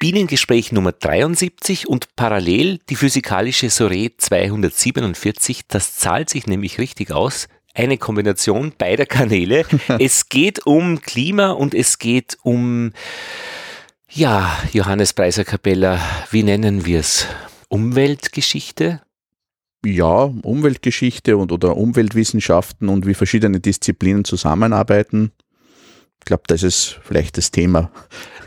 Bienengespräch Nummer 73 und parallel die physikalische Soree 247. Das zahlt sich nämlich richtig aus. Eine Kombination beider Kanäle. es geht um Klima und es geht um, ja, Johannes Preiser Capella, wie nennen wir es? Umweltgeschichte? Ja, Umweltgeschichte und oder Umweltwissenschaften und wie verschiedene Disziplinen zusammenarbeiten. Ich glaube, das ist vielleicht das Thema.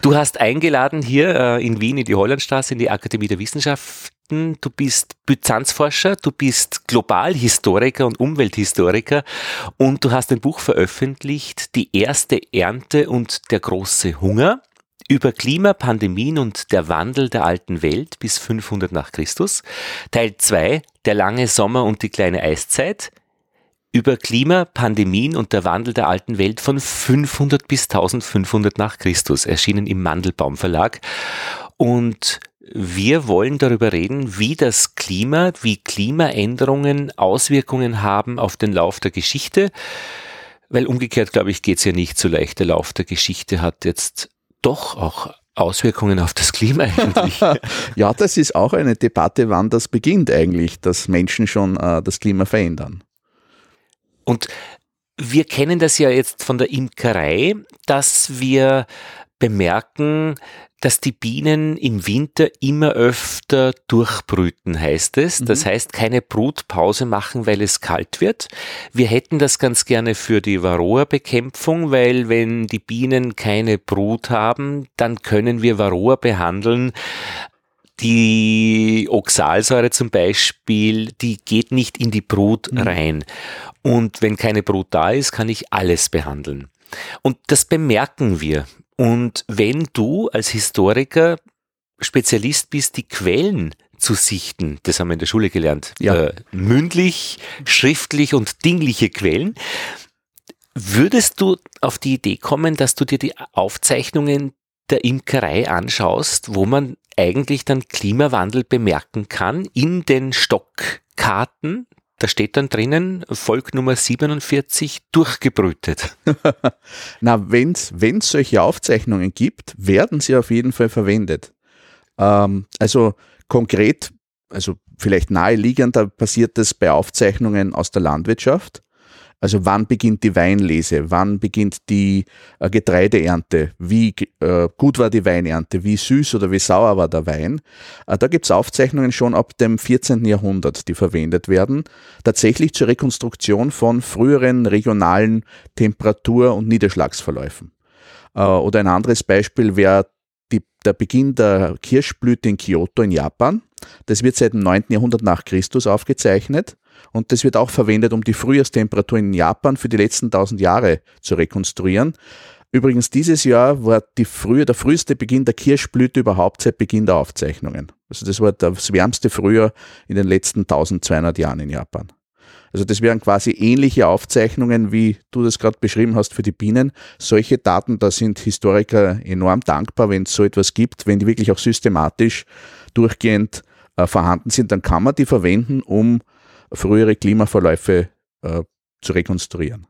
Du hast eingeladen hier äh, in Wien in die Hollandstraße in die Akademie der Wissenschaften. Du bist Byzanzforscher, du bist Globalhistoriker und Umwelthistoriker und du hast ein Buch veröffentlicht, Die erste Ernte und der große Hunger über Klima, Pandemien und der Wandel der alten Welt bis 500 nach Christus. Teil 2, der lange Sommer und die kleine Eiszeit über Klima, Pandemien und der Wandel der alten Welt von 500 bis 1500 nach Christus, erschienen im Mandelbaum Verlag. Und wir wollen darüber reden, wie das Klima, wie Klimaänderungen Auswirkungen haben auf den Lauf der Geschichte. Weil umgekehrt, glaube ich, geht es ja nicht so leicht. Der Lauf der Geschichte hat jetzt doch auch Auswirkungen auf das Klima eigentlich. ja, das ist auch eine Debatte, wann das beginnt eigentlich, dass Menschen schon äh, das Klima verändern. Und wir kennen das ja jetzt von der Imkerei, dass wir bemerken, dass die Bienen im Winter immer öfter durchbrüten, heißt es. Das mhm. heißt, keine Brutpause machen, weil es kalt wird. Wir hätten das ganz gerne für die Varroa-Bekämpfung, weil wenn die Bienen keine Brut haben, dann können wir Varroa behandeln die Oxalsäure zum Beispiel, die geht nicht in die Brut mhm. rein. Und wenn keine Brut da ist, kann ich alles behandeln. Und das bemerken wir. Und wenn du als Historiker Spezialist bist, die Quellen zu sichten, das haben wir in der Schule gelernt, ja. äh, mündlich, schriftlich und dingliche Quellen, würdest du auf die Idee kommen, dass du dir die Aufzeichnungen der Imkerei anschaust, wo man eigentlich dann Klimawandel bemerken kann in den Stockkarten. Da steht dann drinnen, Volk Nummer 47 durchgebrütet. Na, wenn es solche Aufzeichnungen gibt, werden sie auf jeden Fall verwendet. Ähm, also konkret, also vielleicht naheliegender passiert das bei Aufzeichnungen aus der Landwirtschaft. Also wann beginnt die Weinlese? Wann beginnt die äh, Getreideernte? Wie äh, gut war die Weinernte? Wie süß oder wie sauer war der Wein? Äh, da gibt es Aufzeichnungen schon ab dem 14. Jahrhundert, die verwendet werden, tatsächlich zur Rekonstruktion von früheren regionalen Temperatur- und Niederschlagsverläufen. Äh, oder ein anderes Beispiel wäre der Beginn der Kirschblüte in Kyoto in Japan. Das wird seit dem 9. Jahrhundert nach Christus aufgezeichnet. Und das wird auch verwendet, um die Frühjahrstemperatur in Japan für die letzten 1000 Jahre zu rekonstruieren. Übrigens, dieses Jahr war die frühe, der früheste Beginn der Kirschblüte überhaupt seit Beginn der Aufzeichnungen. Also das war das wärmste Frühjahr in den letzten 1200 Jahren in Japan. Also das wären quasi ähnliche Aufzeichnungen, wie du das gerade beschrieben hast für die Bienen. Solche Daten, da sind Historiker enorm dankbar, wenn es so etwas gibt, wenn die wirklich auch systematisch durchgehend äh, vorhanden sind, dann kann man die verwenden, um frühere Klimaverläufe äh, zu rekonstruieren.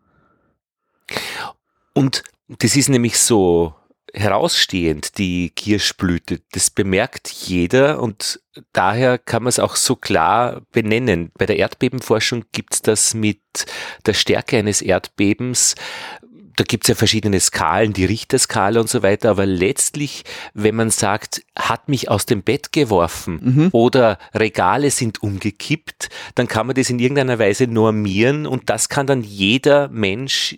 Und das ist nämlich so herausstehend, die Kirschblüte. Das bemerkt jeder und daher kann man es auch so klar benennen. Bei der Erdbebenforschung gibt es das mit der Stärke eines Erdbebens da gibt es ja verschiedene Skalen, die Richterskala und so weiter, aber letztlich, wenn man sagt, hat mich aus dem Bett geworfen mhm. oder Regale sind umgekippt, dann kann man das in irgendeiner Weise normieren und das kann dann jeder Mensch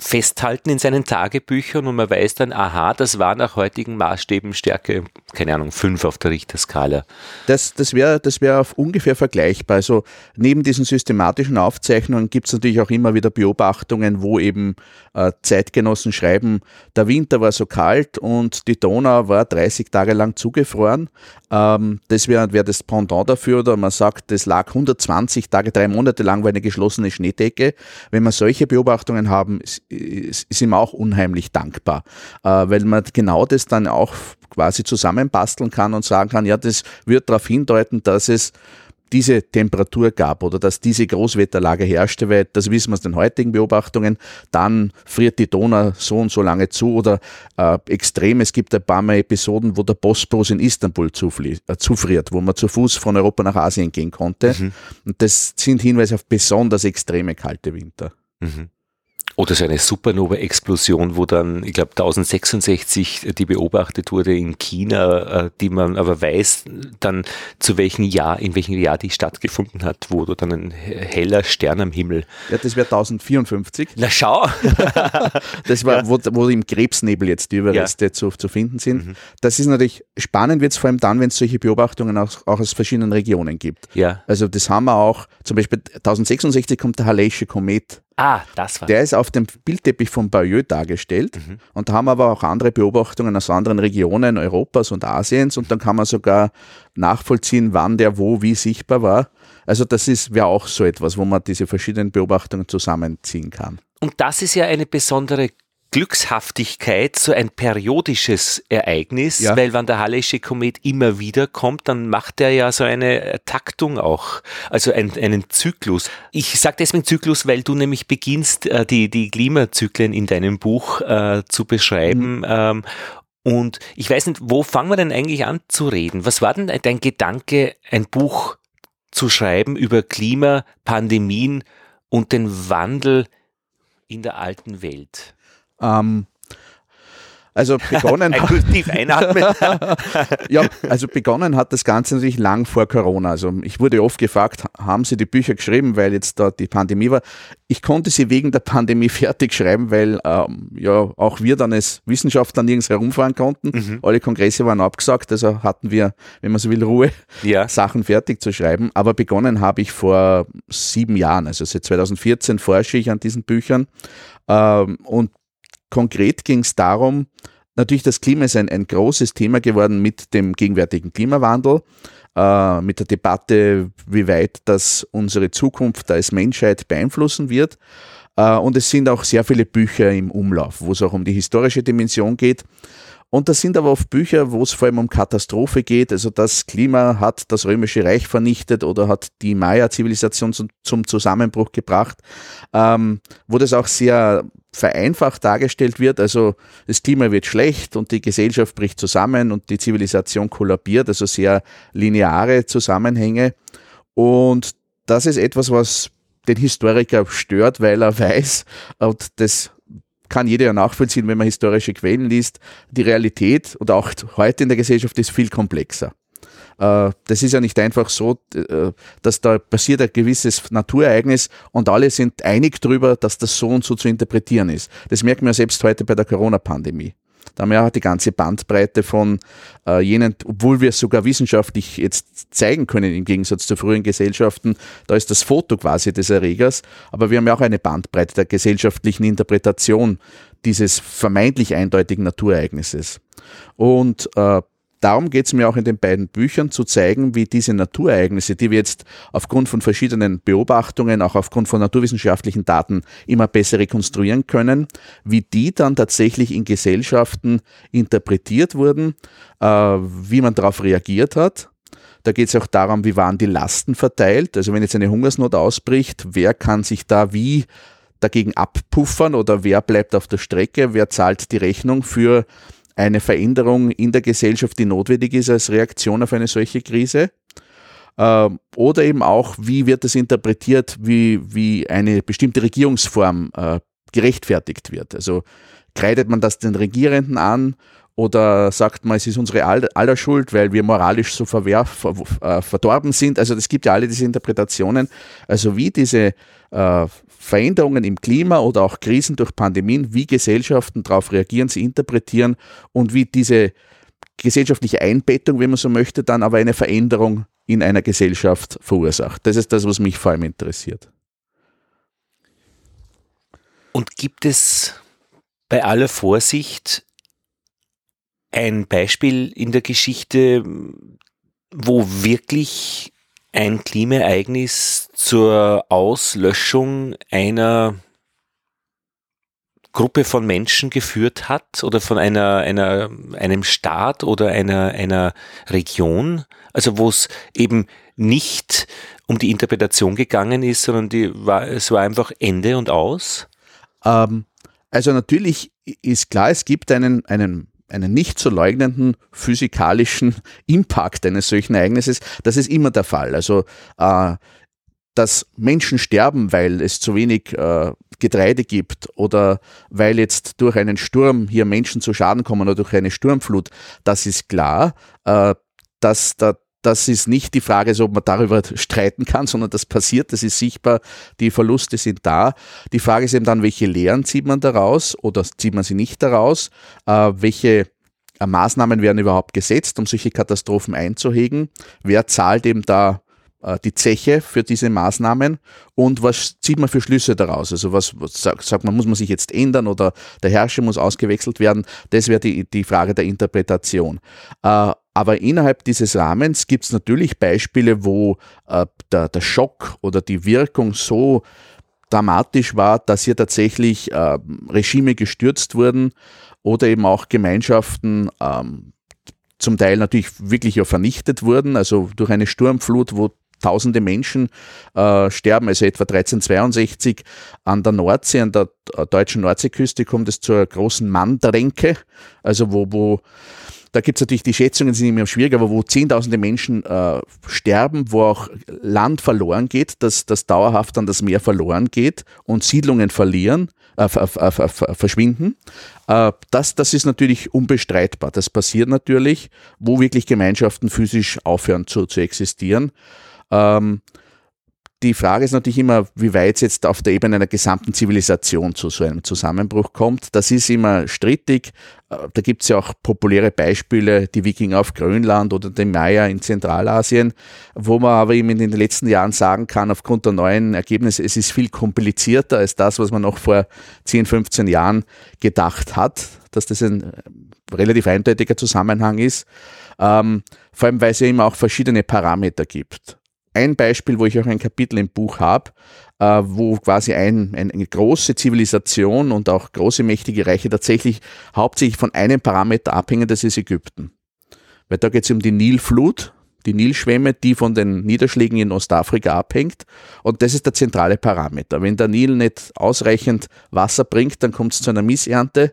festhalten in seinen Tagebüchern und man weiß dann, aha, das war nach heutigen Maßstäben Stärke, keine Ahnung, fünf auf der Richterskala. Das, das wäre das wär ungefähr vergleichbar. Also neben diesen systematischen Aufzeichnungen gibt es natürlich auch immer wieder Beobachtungen, wo eben äh, Zeitgenossen schreiben, der Winter war so kalt und die Donau war 30 Tage lang zugefroren. Ähm, das wäre wär das Pendant dafür, oder man sagt, das lag 120 Tage, drei Monate lang war eine geschlossene Schneedecke. Wenn wir solche Beobachtungen haben, ist, ist ihm auch unheimlich dankbar, äh, weil man genau das dann auch quasi zusammenbasteln kann und sagen kann, ja, das wird darauf hindeuten, dass es diese Temperatur gab oder dass diese Großwetterlage herrschte, weil das wissen wir aus den heutigen Beobachtungen, dann friert die Donau so und so lange zu oder äh, extrem, es gibt ein paar Mal Episoden, wo der Bosporus in Istanbul äh, zufriert, wo man zu Fuß von Europa nach Asien gehen konnte. Mhm. Und das sind Hinweise auf besonders extreme kalte Winter. Mhm. Oder so eine Supernova-Explosion, wo dann, ich glaube, 1066 die beobachtet wurde in China, äh, die man aber weiß, dann zu welchem Jahr, in welchem Jahr die stattgefunden hat, wo du dann ein heller Stern am Himmel. Ja, das wäre 1054. Na schau! das war, ja. wo, wo im Krebsnebel jetzt die Überreste ja. zu, zu finden sind. Mhm. Das ist natürlich spannend, wird es vor allem dann, wenn es solche Beobachtungen auch, auch, aus verschiedenen Regionen gibt. Ja. Also das haben wir auch, zum Beispiel 1066 kommt der Halley'sche Komet Ah, das war. Der ist auf dem Bildteppich von Bayeux dargestellt mhm. und da haben aber auch andere Beobachtungen aus anderen Regionen Europas und Asiens und dann kann man sogar nachvollziehen, wann der wo wie sichtbar war. Also das ist wäre auch so etwas, wo man diese verschiedenen Beobachtungen zusammenziehen kann. Und das ist ja eine besondere Glückshaftigkeit so ein periodisches Ereignis, ja. weil wenn der Hallesche Komet immer wieder kommt, dann macht er ja so eine Taktung auch, also ein, einen Zyklus. Ich sage deswegen Zyklus, weil du nämlich beginnst, äh, die, die Klimazyklen in deinem Buch äh, zu beschreiben. Mhm. Ähm, und ich weiß nicht, wo fangen wir denn eigentlich an zu reden? Was war denn dein Gedanke, ein Buch zu schreiben über Klima, Pandemien und den Wandel in der alten Welt? Ähm, also begonnen einatmen. ja, also begonnen hat das Ganze natürlich lang vor Corona. Also ich wurde oft gefragt, haben Sie die Bücher geschrieben, weil jetzt da die Pandemie war? Ich konnte sie wegen der Pandemie fertig schreiben, weil ähm, ja auch wir dann als Wissenschaftler nirgends herumfahren konnten. Mhm. Alle Kongresse waren abgesagt, also hatten wir, wenn man so will, Ruhe, ja. Sachen fertig zu schreiben. Aber begonnen habe ich vor sieben Jahren, also seit 2014 forsche ich an diesen Büchern. Ähm, und Konkret ging es darum, natürlich das Klima ist ein, ein großes Thema geworden mit dem gegenwärtigen Klimawandel, äh, mit der Debatte, wie weit das unsere Zukunft als Menschheit beeinflussen wird. Äh, und es sind auch sehr viele Bücher im Umlauf, wo es auch um die historische Dimension geht. Und das sind aber oft Bücher, wo es vor allem um Katastrophe geht. Also das Klima hat das Römische Reich vernichtet oder hat die Maya-Zivilisation zum, Zusammenbruch gebracht, ähm, wo das auch sehr vereinfacht dargestellt wird. Also das Klima wird schlecht und die Gesellschaft bricht zusammen und die Zivilisation kollabiert. Also sehr lineare Zusammenhänge. Und das ist etwas, was den Historiker stört, weil er weiß, und das kann jeder ja nachvollziehen, wenn man historische Quellen liest, die Realität oder auch heute in der Gesellschaft ist viel komplexer. Äh, das ist ja nicht einfach so, äh, dass da passiert ein gewisses Naturereignis und alle sind einig darüber, dass das so und so zu interpretieren ist. Das merken wir selbst heute bei der Corona-Pandemie. Da haben wir auch die ganze Bandbreite von äh, jenen, obwohl wir es sogar wissenschaftlich jetzt zeigen können, im Gegensatz zu früheren Gesellschaften, da ist das Foto quasi des Erregers, aber wir haben ja auch eine Bandbreite der gesellschaftlichen Interpretation dieses vermeintlich eindeutigen Naturereignisses. Und äh, darum geht es mir auch in den beiden Büchern zu zeigen, wie diese Naturereignisse, die wir jetzt aufgrund von verschiedenen Beobachtungen, auch aufgrund von naturwissenschaftlichen Daten immer besser rekonstruieren können, wie die dann tatsächlich in Gesellschaften interpretiert wurden, äh, wie man darauf reagiert hat. Da geht es auch darum, wie waren die Lasten verteilt. Also wenn jetzt eine Hungersnot ausbricht, wer kann sich da wie dagegen abpuffern oder wer bleibt auf der Strecke, wer zahlt die Rechnung für eine Veränderung in der Gesellschaft, die notwendig ist als Reaktion auf eine solche Krise. Ähm, oder eben auch, wie wird es interpretiert, wie, wie eine bestimmte Regierungsform äh, gerechtfertigt wird. Also kreidet man das den Regierenden an oder sagt man, es ist unsere aller Schuld, weil wir moralisch so verwerf, äh, verdorben sind. Also es gibt ja alle diese Interpretationen. Also wie diese äh, Veränderungen im Klima oder auch Krisen durch Pandemien, wie Gesellschaften darauf reagieren, sie interpretieren und wie diese gesellschaftliche Einbettung, wenn man so möchte, dann aber eine Veränderung in einer Gesellschaft verursacht. Das ist das, was mich vor allem interessiert. Und gibt es bei aller Vorsicht ein Beispiel in der Geschichte, wo wirklich ein Klimaereignis zur Auslöschung einer Gruppe von Menschen geführt hat oder von einer, einer, einem Staat oder einer, einer Region, also wo es eben nicht um die Interpretation gegangen ist, sondern die war, es war einfach Ende und aus? Ähm, also natürlich ist klar, es gibt einen, einen, einen nicht zu leugnenden physikalischen Impact eines solchen Ereignisses. Das ist immer der Fall. Also äh, dass Menschen sterben, weil es zu wenig äh, Getreide gibt oder weil jetzt durch einen Sturm hier Menschen zu Schaden kommen oder durch eine Sturmflut, das ist klar. Äh, dass da, das ist nicht die Frage, ob man darüber streiten kann, sondern das passiert, das ist sichtbar, die Verluste sind da. Die Frage ist eben dann, welche Lehren zieht man daraus oder zieht man sie nicht daraus? Äh, welche äh, Maßnahmen werden überhaupt gesetzt, um solche Katastrophen einzuhegen? Wer zahlt eben da äh, die Zeche für diese Maßnahmen und was zieht man für Schlüsse daraus? Also was, was sagt man, muss man sich jetzt ändern oder der Herrscher muss ausgewechselt werden? Das wäre die, die Frage der Interpretation. Aber innerhalb dieses Rahmens gibt es natürlich Beispiele, wo äh, der, der Schock oder die Wirkung so dramatisch war, dass hier tatsächlich äh, Regime gestürzt wurden oder eben auch Gemeinschaften ähm, zum Teil natürlich wirklich ja vernichtet wurden, also durch eine Sturmflut, wo tausende Menschen äh, sterben, also etwa 1362 an der Nordsee, an der äh, deutschen Nordseeküste kommt es zur großen Manndränke, also wo, wo da gibt es natürlich die Schätzungen, sind immer schwierig, aber wo zehntausende Menschen äh, sterben, wo auch Land verloren geht, dass das dauerhaft an das Meer verloren geht und Siedlungen verlieren, äh, verschwinden. Äh, das, das ist natürlich unbestreitbar. Das passiert natürlich, wo wirklich Gemeinschaften physisch aufhören zu, zu existieren. Ähm, die Frage ist natürlich immer, wie weit es jetzt auf der Ebene einer gesamten Zivilisation zu so einem Zusammenbruch kommt. Das ist immer strittig. Äh, da gibt es ja auch populäre Beispiele, die Wikinger auf Grönland oder die Maya in Zentralasien, wo man aber eben in den letzten Jahren sagen kann, aufgrund der neuen Ergebnisse, es ist viel komplizierter als das, was man noch vor 10, 15 Jahren gedacht hat, dass das ein äh, relativ eindeutiger Zusammenhang ist. Ähm, vor allem, weil es ja immer auch verschiedene Parameter gibt ein Beispiel, wo ich auch ein Kapitel im Buch habe, äh, wo quasi ein, ein, eine große Zivilisation und auch große mächtige Reiche tatsächlich hauptsächlich von einem Parameter abhängen, das ist Ägypten. Weil da geht es um die Nilflut, die Nilschwemme, die von den Niederschlägen in Ostafrika abhängt. Und das ist der zentrale Parameter. Wenn der Nil nicht ausreichend Wasser bringt, dann kommt es zu einer Missernte.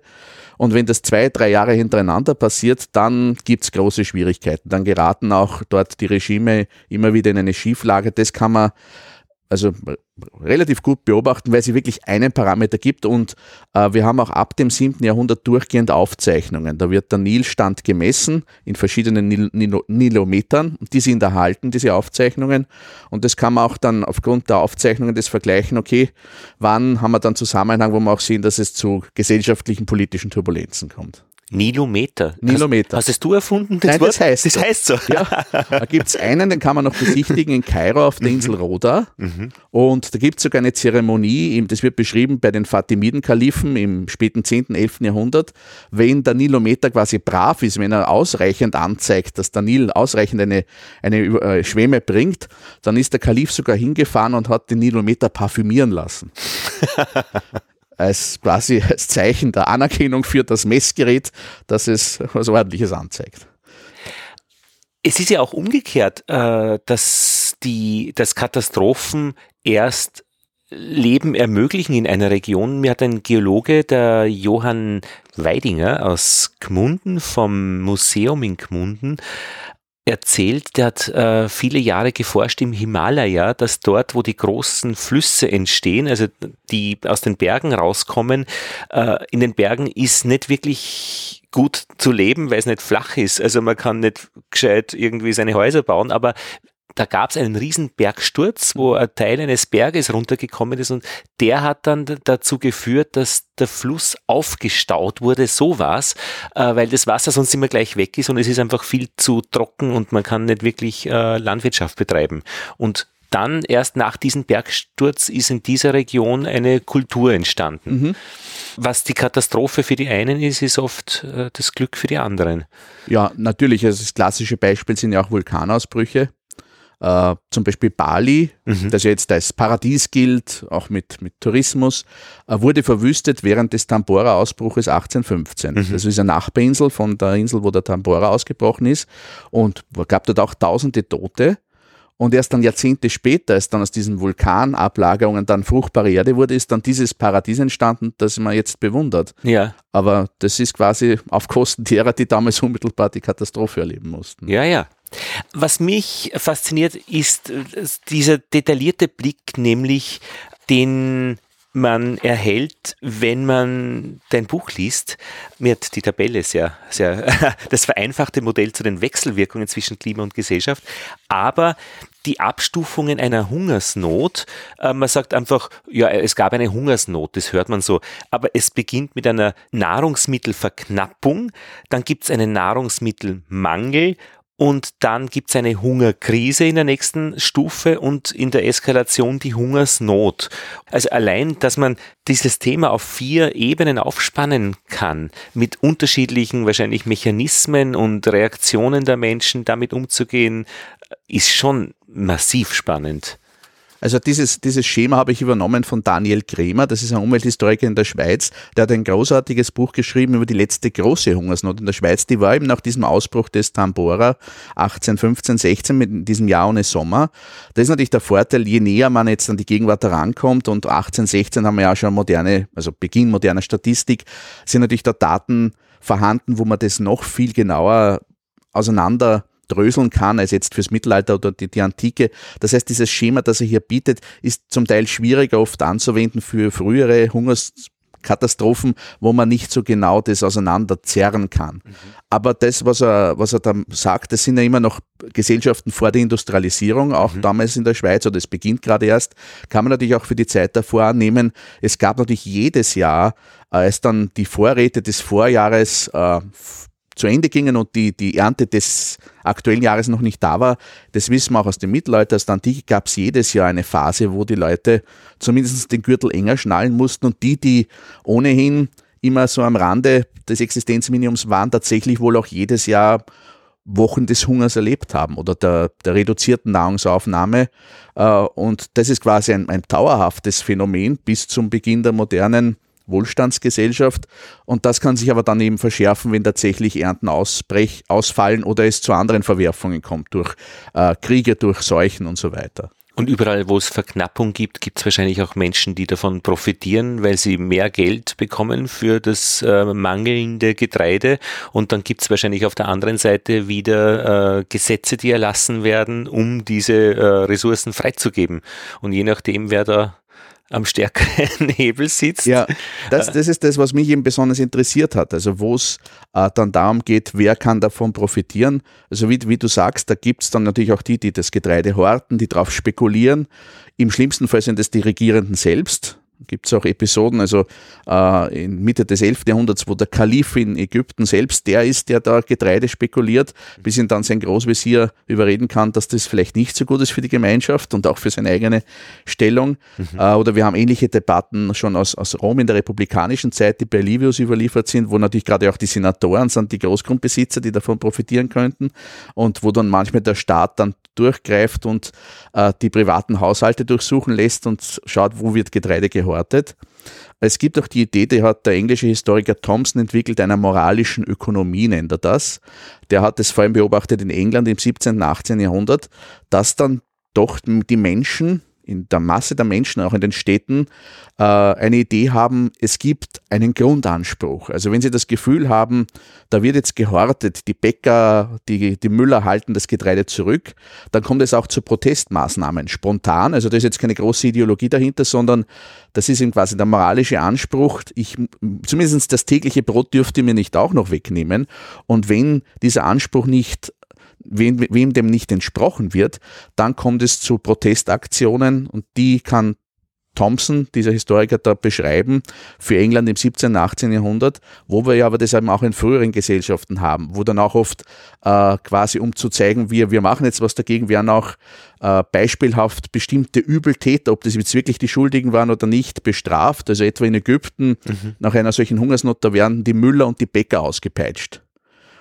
Und wenn das zwei, drei Jahre hintereinander passiert, dann gibt es große Schwierigkeiten. Dann geraten auch dort die Regime immer wieder in eine Schieflage. Das kann man also relativ gut beobachten, weil sie wirklich einen Parameter gibt und äh, wir haben auch ab dem 7. Jahrhundert durchgehend Aufzeichnungen. Da wird der Nilstand gemessen in verschiedenen Nil Nil Nilometern die sind erhalten, diese Aufzeichnungen und das kann man auch dann aufgrund der Aufzeichnungen des Vergleichen, okay, wann haben wir dann Zusammenhang, wo wir auch sehen, dass es zu gesellschaftlichen, politischen Turbulenzen kommt. Nilometer. Nilometer. Hast, hast es du erfunden? Das Nein, Wort? das heißt Das so. heißt so. Ja, da gibt es einen, den kann man noch besichtigen in Kairo auf der mhm. Insel Rhoda. Mhm. Und da gibt es sogar eine Zeremonie, das wird beschrieben bei den Fatimiden-Kalifen im späten 10., 11. Jahrhundert. Wenn der Nilometer quasi brav ist, wenn er ausreichend anzeigt, dass der Nil ausreichend eine, eine äh, Schwemme bringt, dann ist der Kalif sogar hingefahren und hat den Nilometer parfümieren lassen. als quasi als Zeichen der Anerkennung für das Messgerät, dass es was Ordentliches anzeigt. Es ist ja auch umgekehrt, äh, dass die, dass Katastrophen erst Leben ermöglichen in einer Region. Mir hat ein Geologe, der Johann Weidinger aus Gmunden vom Museum in Gmunden, erzählt, der hat äh, viele Jahre geforscht im Himalaya, dass dort, wo die großen Flüsse entstehen, also die aus den Bergen rauskommen, äh, in den Bergen ist nicht wirklich gut zu leben, weil es nicht flach ist. Also man kann nicht gescheit irgendwie seine Häuser bauen, aber da gab es einen riesen Bergsturz, wo ein Teil eines Berges runtergekommen ist und der hat dann dazu geführt, dass der Fluss aufgestaut wurde, so war's, äh, weil das Wasser sonst immer gleich weg ist und es ist einfach viel zu trocken und man kann nicht wirklich äh, Landwirtschaft betreiben. Und dann erst nach diesem Bergsturz ist in dieser Region eine Kultur entstanden. Mhm. Was die Katastrophe für die einen ist, ist oft äh, das Glück für die anderen. Ja, natürlich. Also das klassische Beispiel sind ja auch Vulkanausbrüche äh, zum Beispiel Bali, mhm. das ja jetzt als Paradies gilt, auch mit, mit Tourismus, äh, wurde verwüstet während des Tambora-Ausbruches 1815. Mhm. Das ist eine Nachbarinsel von der Insel, wo der Tambora ausgebrochen ist und gab dort auch tausende Tote. Und erst dann Jahrzehnte später, als dann aus diesen Vulkanablagerungen dann fruchtbare Erde wurde, ist dann dieses Paradies entstanden, das man jetzt bewundert. Ja. Aber das ist quasi auf Kosten derer, die damals unmittelbar die Katastrophe erleben mussten. Ja, ja. Was mich fasziniert, ist äh, dieser detaillierte Blick, nämlich den man erhält, wenn man dein Buch liest. Mir hat die Tabelle sehr, sehr, das vereinfachte Modell zu den Wechselwirkungen zwischen Klima und Gesellschaft, aber die Abstufungen einer Hungersnot, äh, man sagt einfach, ja, es gab eine Hungersnot, das hört man so, aber es beginnt mit einer Nahrungsmittelverknappung, dann gibt es einen Nahrungsmittelmangel und dann gibt es eine Hungerkrise in der nächsten Stufe und in der Eskalation die Hungersnot. Also allein, dass man dieses Thema auf vier Ebenen aufspannen kann, mit unterschiedlichen wahrscheinlich Mechanismen und Reaktionen der Menschen damit umzugehen, ist schon massiv spannend. Also dieses, dieses Schema habe ich übernommen von Daniel Kremer, das ist ein Umwelthistoriker in der Schweiz, der hat ein großartiges Buch geschrieben über die letzte große Hungersnot in der Schweiz. Die war eben nach diesem Ausbruch des Tambora 18, 15, 16 mit diesem Jahr ohne Sommer. Das ist natürlich der Vorteil, je näher man jetzt an die Gegenwart herankommt und 18, 16 haben wir ja schon moderne, also Beginn moderner Statistik, sind natürlich da Daten vorhanden, wo man das noch viel genauer auseinander dröseln kann als jetzt fürs Mittelalter oder die, die Antike. Das heißt, dieses Schema, das er hier bietet, ist zum Teil schwieriger oft anzuwenden für frühere Hungerskatastrophen, wo man nicht so genau das auseinanderzerren kann. Mhm. Aber das, was er, was er da sagt, das sind ja immer noch Gesellschaften vor der Industrialisierung, auch mhm. damals in der Schweiz, oder es beginnt gerade erst, kann man natürlich auch für die Zeit davor annehmen. Es gab natürlich jedes Jahr, äh, als dann die Vorräte des Vorjahres äh, zu Ende gingen und die, die Ernte des aktuellen Jahres noch nicht da war. Das wissen wir auch aus dem Mittelalter. Aus der Antike gab es jedes Jahr eine Phase, wo die Leute zumindest den Gürtel enger schnallen mussten und die, die ohnehin immer so am Rande des Existenzminimums waren, tatsächlich wohl auch jedes Jahr Wochen des Hungers erlebt haben oder der, der reduzierten Nahrungsaufnahme. Äh, und das ist quasi ein, ein dauerhaftes Phänomen bis zum Beginn der modernen Wohlstandsgesellschaft. Und das kann sich aber dann eben verschärfen, wenn tatsächlich Ernten ausbrech, ausfallen oder es zu anderen Verwerfungen kommt, durch äh, Kriege, durch Seuchen und so weiter. Und überall, wo es Verknappung gibt, gibt es wahrscheinlich auch Menschen, die davon profitieren, weil sie mehr Geld bekommen für das äh, mangelnde Getreide. Und dann gibt es wahrscheinlich auf der anderen Seite wieder äh, Gesetze, die erlassen werden, um diese äh, Ressourcen freizugeben. Und je nachdem, wer da am stärkeren Hebel sitzt. Ja, das, das ist das, was mich eben besonders interessiert hat. Also wo es äh, dann darum geht, wer kann davon profitieren. Also wie, wie du sagst, da gibt es dann natürlich auch die, die das Getreide horten, die darauf spekulieren. Im schlimmsten Fall sind es die Regierenden selbst, gibt es auch Episoden, also äh, in Mitte des 11. Jahrhunderts, wo der Kalif in Ägypten selbst der ist, der da Getreide spekuliert, bis ihn dann sein Großvezier überreden kann, dass das vielleicht nicht so gut ist für die Gemeinschaft und auch für seine eigene Stellung. Mhm. Äh, oder wir haben ähnliche Debatten schon aus, aus Rom in der republikanischen Zeit, die bei Livius überliefert sind, wo natürlich gerade auch die Senatoren sind, die Großgrundbesitzer, die davon profitieren könnten und wo dann manchmal der Staat dann durchgreift und äh, die privaten Haushalte durchsuchen lässt und schaut, wo wird Getreide gehortet. Es gibt auch die Idee, die hat der englische Historiker Thompson entwickelt, einer moralischen Ökonomie nennt er das. Der hat es vor allem beobachtet in England im 17. und 18. Jahrhundert, dass dann doch die Menschen in der Masse der Menschen, auch in den Städten, äh, eine Idee haben, es gibt einen Grundanspruch. Also wenn Sie das Gefühl haben, da wird jetzt gehortet, die Bäcker, die, die Müller halten das Getreide zurück, dann kommt es auch zu Protestmaßnahmen, spontan. Also da ist jetzt keine große Ideologie dahinter, sondern das ist eben quasi der moralische Anspruch. Ich, zumindest das tägliche Brot dürfte mir nicht auch noch wegnehmen. Und wenn dieser Anspruch nicht wem, wem dem nicht entsprochen wird, dann kommt es zu Protestaktionen und die kann Thompson, dieser Historiker, da beschreiben für England im 17. und 18. Jahrhundert, wo wir ja aber das eben auch in früheren Gesellschaften haben, wo dann auch oft äh, quasi um zu zeigen, wir, wir machen jetzt was dagegen, werden auch äh, beispielhaft bestimmte Übeltäter, ob das jetzt wirklich die Schuldigen waren oder nicht, bestraft. Also etwa in Ägypten mhm. nach einer solchen Hungersnot, da werden die Müller und die Bäcker ausgepeitscht.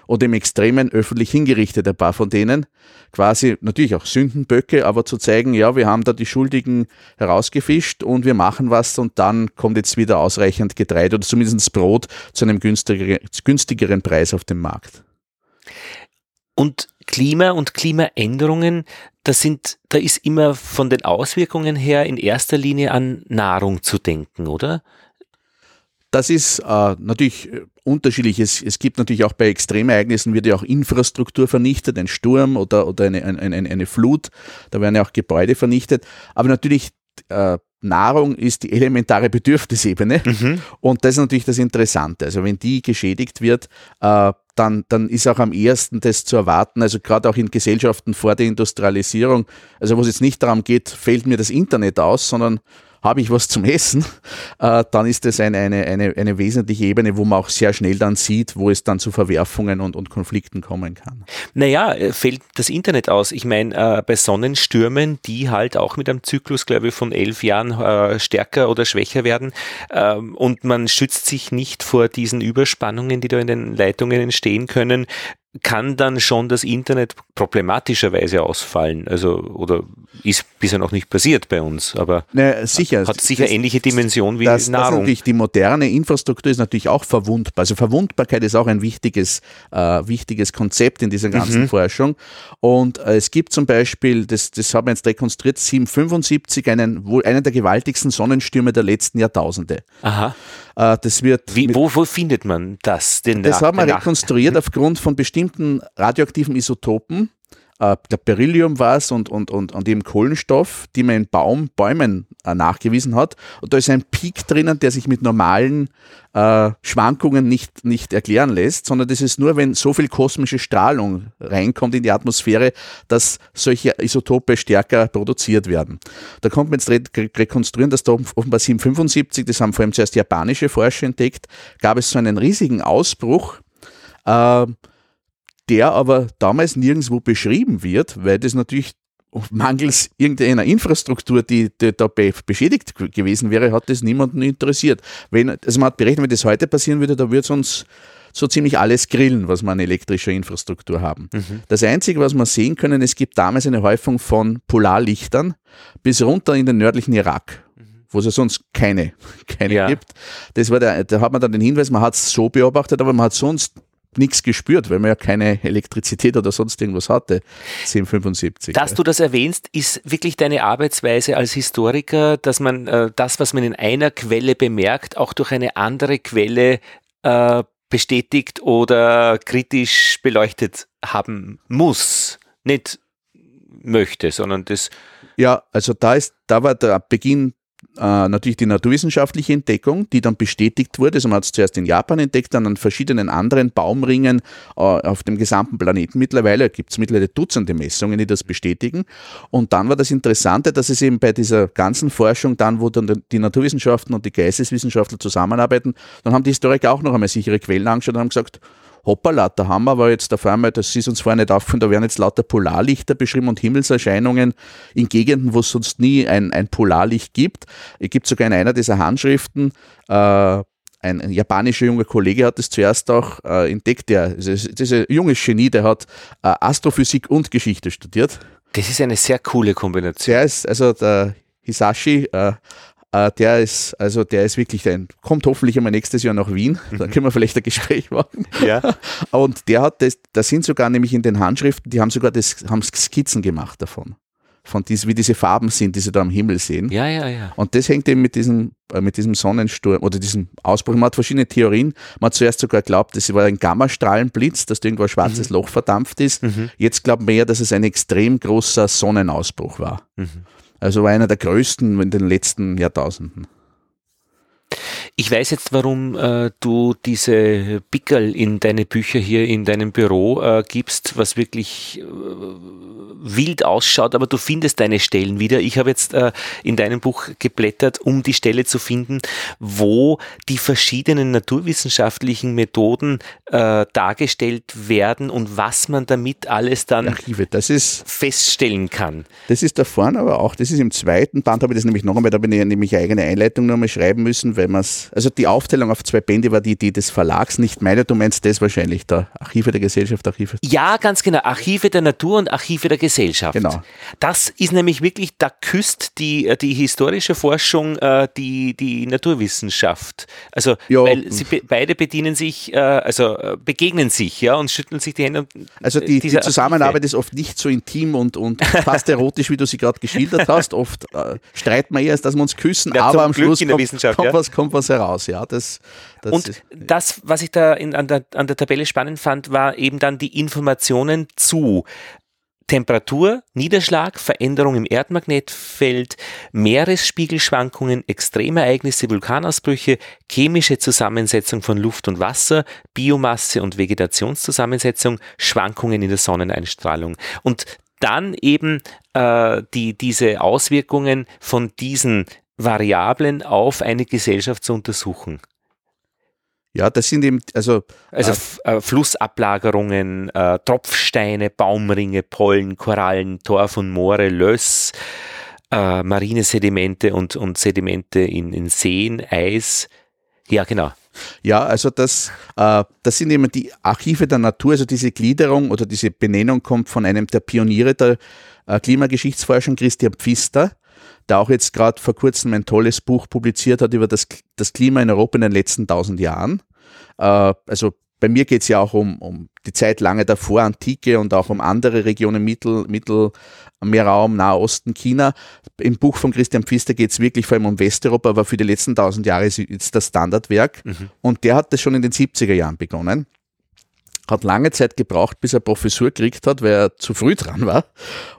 Oder im Extremen öffentlich hingerichtet, ein paar von denen. Quasi natürlich auch Sündenböcke, aber zu zeigen, ja, wir haben da die Schuldigen herausgefischt und wir machen was und dann kommt jetzt wieder ausreichend Getreide oder zumindest Brot zu einem günstigeren Preis auf dem Markt. Und Klima und Klimaänderungen, das sind, da ist immer von den Auswirkungen her in erster Linie an Nahrung zu denken, oder? Das ist äh, natürlich äh, unterschiedlich. Es, es gibt natürlich auch bei Extremereignissen wird ja auch Infrastruktur vernichtet, ein Sturm oder, oder eine, eine, eine, eine Flut, da werden ja auch Gebäude vernichtet. Aber natürlich äh, Nahrung ist die elementare Bedürfnisebene mhm. und das ist natürlich das Interessante. Also wenn die geschädigt wird, äh, dann, dann ist auch am ehesten das zu erwarten, also gerade auch in Gesellschaften vor der Industrialisierung, also wo es jetzt nicht darum geht, fällt mir das Internet aus, sondern habe ich was zum Essen, äh, dann ist das eine, eine, eine, eine wesentliche Ebene, wo man auch sehr schnell dann sieht, wo es dann zu Verwerfungen und, und Konflikten kommen kann. Naja, äh, fällt das Internet aus. Ich meine, äh, bei Sonnenstürmen, die halt auch mit einem Zyklus, glaube ich, von elf Jahren äh, stärker oder schwächer werden ähm, und man schützt sich nicht vor diesen Überspannungen, die da in den Leitungen entstehen können, kann dann schon das Internet problematischerweise ausfallen. Also, oder ist bisher noch nicht passiert bei uns, aber naja, sicher. hat sicher das, ähnliche Dimension wie das, Nahrung. Das natürlich, die moderne Infrastruktur ist natürlich auch verwundbar. Also Verwundbarkeit ist auch ein wichtiges, äh, wichtiges Konzept in dieser ganzen mhm. Forschung. Und äh, es gibt zum Beispiel, das, das haben wir jetzt rekonstruiert, 775, einen, wohl einen der gewaltigsten Sonnenstürme der letzten Jahrtausende. Aha. Äh, das wird Wie, wo, wo findet man das? Den das haben wir rekonstruiert aufgrund von bestimmten radioaktiven Isotopen. Äh, der Beryllium war es und, und, und, und eben Kohlenstoff, die man in Baum, Bäumen äh, nachgewiesen hat. Und da ist ein Peak drinnen, der sich mit normalen äh, Schwankungen nicht, nicht erklären lässt, sondern das ist nur, wenn so viel kosmische Strahlung reinkommt in die Atmosphäre, dass solche Isotope stärker produziert werden. Da kommt man jetzt re rekonstruieren, dass da offenbar 775, das haben vor allem zuerst japanische Forscher entdeckt, gab es so einen riesigen Ausbruch, äh, der aber damals nirgendwo beschrieben wird, weil das natürlich mangels irgendeiner Infrastruktur, die, die dabei beschädigt gewesen wäre, hat das niemanden interessiert. Wenn, also man hat berechnet, wenn das heute passieren würde, da würde es uns so ziemlich alles grillen, was wir an elektrischer Infrastruktur haben. Mhm. Das Einzige, was wir sehen können, es gibt damals eine Häufung von Polarlichtern bis runter in den nördlichen Irak mhm. wo es ja sonst keine, keine ja. gibt. Das war der, da hat man dann den Hinweis, man hat es so beobachtet, aber man hat sonst nichts gespürt, weil man ja keine Elektrizität oder sonst irgendwas hatte, 1075. Dass du das erwähnst, ist wirklich deine Arbeitsweise als Historiker, dass man äh, das, was man in einer Quelle bemerkt, auch durch eine andere Quelle äh, bestätigt oder kritisch beleuchtet haben muss, nicht möchte, sondern das. Ja, also da ist, da war der Beginn äh, natürlich die naturwissenschaftliche Entdeckung, die dann bestätigt wurde. Also man hat es zuerst in Japan entdeckt, dann an verschiedenen anderen Baumringen äh, auf dem gesamten Planeten mittlerweile. gibt es mittlerweile Dutzende Messungen, die das bestätigen. Und dann war das Interessante, dass es eben bei dieser ganzen Forschung, dann wo dann die Naturwissenschaften und die Geisteswissenschaftler zusammenarbeiten, dann haben die Historiker auch noch einmal sichere Quellen angeschaut und haben gesagt, hoppala, da haben wir aber jetzt auf einmal, das ist uns vorher nicht aufgefallen, da werden jetzt lauter Polarlichter beschrieben und Himmelserscheinungen in Gegenden, wo es sonst nie ein, ein Polarlicht gibt. Es gibt sogar in einer dieser Handschriften, äh, ein, ein, japanischer junger Kollege hat es zuerst auch äh, entdeckt, der, dieser junge Genie, der hat äh, Astrophysik und Geschichte studiert. Das ist eine sehr coole Kombination. Der ist, also der Hisashi äh, äh, der ist, also der ist wirklich ein, kommt hoffentlich einmal nächstes Jahr nach Wien. Mhm. Dann können wir vielleicht ein Gespräch machen. Ja. Und der hat das, da sind sogar nämlich in den Handschriften, die haben sogar das, haben Skizzen gemacht davon. Von dies, wie diese Farben sind, die sie da am Himmel sehen. Ja, ja, ja. Und das hängt eben mit diesem, äh, mit diesem Sonnensturm oder diesem Ausbruch. Man hat verschiedene Theorien. Man hat zuerst sogar geglaubt, das war ein Gammastrahlenblitz, dass da irgendwo ein schwarzes mhm. Loch verdampft ist. Mhm. Jetzt glauben wir eher, dass es ein extrem großer Sonnenausbruch war. Mhm. Also war einer der größten in den letzten Jahrtausenden. Ich weiß jetzt, warum äh, du diese Pickel in deine Bücher hier in deinem Büro äh, gibst, was wirklich äh, wild ausschaut, aber du findest deine Stellen wieder. Ich habe jetzt äh, in deinem Buch geblättert, um die Stelle zu finden, wo die verschiedenen naturwissenschaftlichen Methoden äh, dargestellt werden und was man damit alles dann Archive, das ist, feststellen kann. Das ist da vorne aber auch, das ist im zweiten Band, habe ich das nämlich noch einmal, da habe ich nämlich eigene Einleitung noch einmal schreiben müssen, weil man es also die Aufteilung auf zwei Bände war die Idee des Verlags, nicht meine, du meinst das wahrscheinlich, der Archive der Gesellschaft, Archive. Ja, ganz genau, Archive der Natur und Archive der Gesellschaft. Genau. Das ist nämlich wirklich, da küsst die, die historische Forschung äh, die, die Naturwissenschaft. Also, Ja. weil sie be beide bedienen sich, äh, also äh, begegnen sich, ja, und schütteln sich die Hände. Also äh, die, die diese Zusammenarbeit ist oft nicht so intim und, und fast erotisch, wie du sie gerade geschildert hast. Oft äh, streiten wir eher, als dass wir uns küssen, Ja, aber am Glück Schluss in der kommt, Wissenschaft, kommt, ja. was, kommt was heraus. Ja, das, das Und ist, das, was ich da in, an, der, an der Tabelle spannend fand, war eben dann die Informationen zu Temperatur, Niederschlag, Veränderung im Erdmagnetfeld, Meeresspiegelschwankungen, Extremereignisse, Vulkanausbrüche, chemische Zusammensetzung von Luft und Wasser, Biomasse und Vegetationszusammensetzung, Schwankungen in der Sonneneinstrahlung. Und dann eben äh, die, diese Auswirkungen von diesen Variablen auf eine Gesellschaft zu untersuchen. ja, das sind eben, also Also Äh, äh, Flussablagerungen, äh, Tropfsteine, Baumringe, Pollen, Korallen, Torf und Moore, Löss, äh, marine Sedimente und, und Sedimente in, in Seen, Eis. Ja, genau. Ja, also das, äh, das sind eben die Archive der Natur, also diese Gliederung oder diese Benennung kommt von einem der Pioniere der äh, Klimageschichtsforschung, Christian Pfister, der auch jetzt gerade vor kurzem ein tolles Buch publiziert hat über das, das Klima in Europa in den letzten tausend Jahren. Äh, also bei mir geht es ja auch um, um die Zeit lange davor, Antike und auch um andere Regionen, Mittel, Mittelmeerraum, Nahosten, China. Im Buch von Christian Pfister geht es wirklich vor allem um Westeuropa, aber für die letzten tausend Jahre ist jetzt das Standardwerk. Und der hat das schon in den 70er Jahren begonnen. Hat lange Zeit gebraucht, bis er Professur gekriegt hat, weil er zu früh dran war.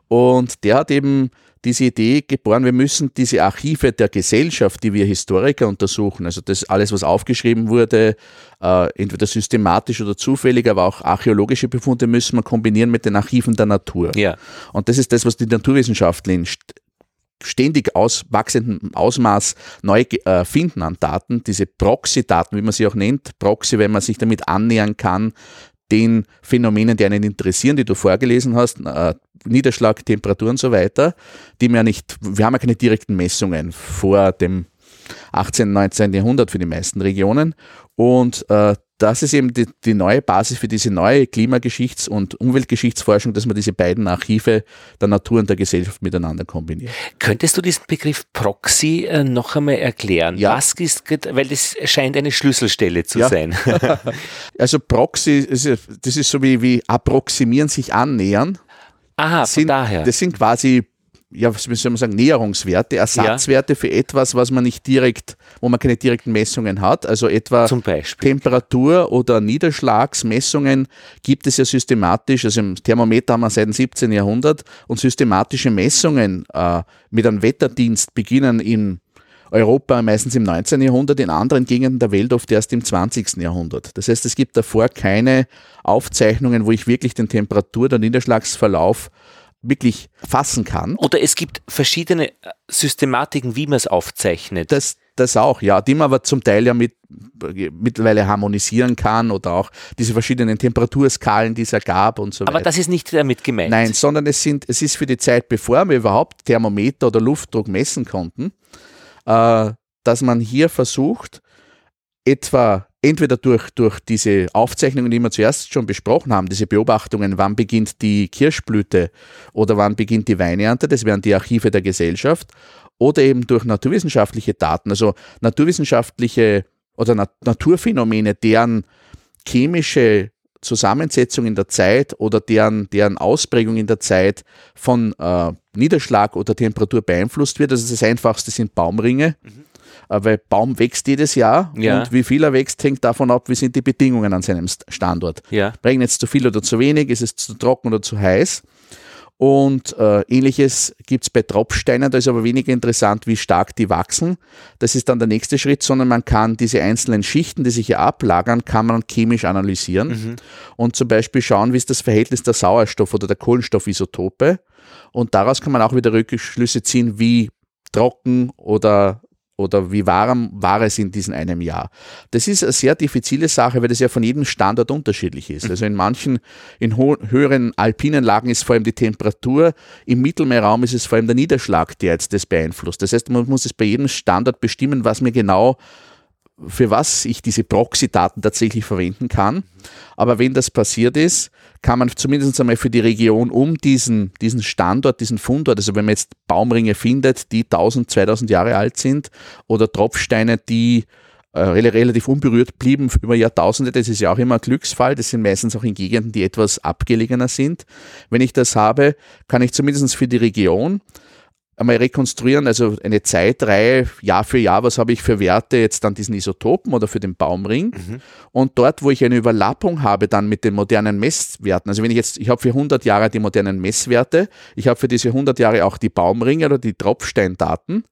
Und der hat eben diese Idee geboren, wir müssen diese Archive der Gesellschaft, die wir Historiker untersuchen, also das alles, was aufgeschrieben wurde, äh, entweder systematisch oder zufällig, aber auch archäologische Befunde müssen wir kombinieren mit den Archiven der Natur. Ja. Und das ist das, was die Naturwissenschaftler in st- ständig aus wachsendem Ausmaß neu äh, finden an Daten, diese Proxy-Daten, wie man sie auch nennt, Proxy, wenn man sich damit annähern kann, den Phänomenen, die einen interessieren, die du vorgelesen hast, äh, Niederschlag, Temperatur und so weiter, die ja nicht, wir haben ja keine direkten Messungen vor dem 18., 19. Jahrhundert für die meisten Regionen. Und äh, das ist eben die, die neue Basis für diese neue Klimageschichts- und Umweltgeschichtsforschung, dass man diese beiden Archive der Natur und der Gesellschaft miteinander kombiniert. Könntest du diesen Begriff Proxy äh, noch einmal erklären? Ja. Was ist, weil das scheint eine Schlüsselstelle zu Ja. sein. Also Proxy, das ist so wie, wie approximieren, sich annähern. Aha, von sind, daher. Das sind quasi, ja, was soll man sagen, Näherungswerte, Ersatzwerte für etwas, was man nicht direkt, wo man keine direkten Messungen hat. Also etwa Zum Beispiel. Temperatur- oder Niederschlagsmessungen gibt es ja systematisch, also im Thermometer haben wir seit dem 17. Jahrhundert und systematische Messungen äh, mit einem Wetterdienst beginnen in Europa meistens im 19. Jahrhundert, in anderen Gegenden der Welt oft erst im 20. Jahrhundert. Das heißt, es gibt davor keine Aufzeichnungen, wo ich wirklich den Temperatur- oder Niederschlagsverlauf wirklich fassen kann. Oder es gibt verschiedene äh, Systematiken, wie man es aufzeichnet. Das, das auch, ja, die man aber zum Teil ja mit, mittlerweile harmonisieren kann oder auch diese verschiedenen Temperaturskalen, die es ja gab und so Aber weiter. das ist nicht damit gemeint. Nein, sondern es, sind, es ist für die Zeit, bevor wir überhaupt Thermometer oder Luftdruck messen konnten, äh, dass man hier versucht, etwa entweder durch, durch diese Aufzeichnungen, die wir zuerst schon besprochen haben, diese Beobachtungen, wann beginnt die Kirschblüte oder wann beginnt die Weineernte, das wären die Archive der Gesellschaft, oder eben durch naturwissenschaftliche Daten, also naturwissenschaftliche oder Nat Naturphänomene, deren chemische Zusammensetzung in der Zeit oder deren, deren Ausprägung in der Zeit von äh, Niederschlag oder Temperatur beeinflusst wird. Also das Einfachste sind Baumringe, äh, weil Baum wächst jedes Jahr Ja. und wie viel er wächst, hängt davon ab, wie sind die Bedingungen an seinem St- Standort. Ja. Regnet es zu viel oder zu wenig, ist es zu trocken oder zu heiß. Und äh, ähnliches gibt es bei Tropfsteinen, da ist aber weniger interessant, wie stark die wachsen. Das ist dann der nächste Schritt, sondern man kann diese einzelnen Schichten, die sich hier ablagern, kann man chemisch analysieren und zum Beispiel schauen, wie ist das Verhältnis der Sauerstoff- oder der Kohlenstoffisotope. Und daraus kann man auch wieder Rückschlüsse ziehen, wie trocken oder oder wie warm war es in diesem einem Jahr. Das ist eine sehr diffizile Sache, weil das ja von jedem Standort unterschiedlich ist. Also in manchen, in höheren alpinen Lagen ist vor allem die Temperatur, im Mittelmeerraum ist es vor allem der Niederschlag, der jetzt das beeinflusst. Das heißt, man muss es bei jedem Standort bestimmen, was mir genau für was ich diese Proxy-Daten tatsächlich verwenden kann. Aber wenn das passiert ist, kann man zumindest einmal für die Region um diesen, diesen Standort, diesen Fundort, also wenn man jetzt Baumringe findet, die 1000, 2000 Jahre alt sind oder Tropfsteine, die äh, relativ unberührt blieben über Jahrtausende, das ist ja auch immer ein Glücksfall, das sind meistens auch in Gegenden, die etwas abgelegener sind. Wenn ich das habe, kann ich zumindest für die Region einmal rekonstruieren, also eine Zeitreihe, Jahr für Jahr, was habe ich für Werte jetzt an diesen Isotopen oder für den Baumring. Mhm. Und dort, wo ich eine Überlappung habe dann mit den modernen Messwerten, also wenn ich jetzt, ich habe für 100 Jahre die modernen Messwerte, ich habe für diese 100 Jahre auch die Baumringe oder die Tropfsteindaten,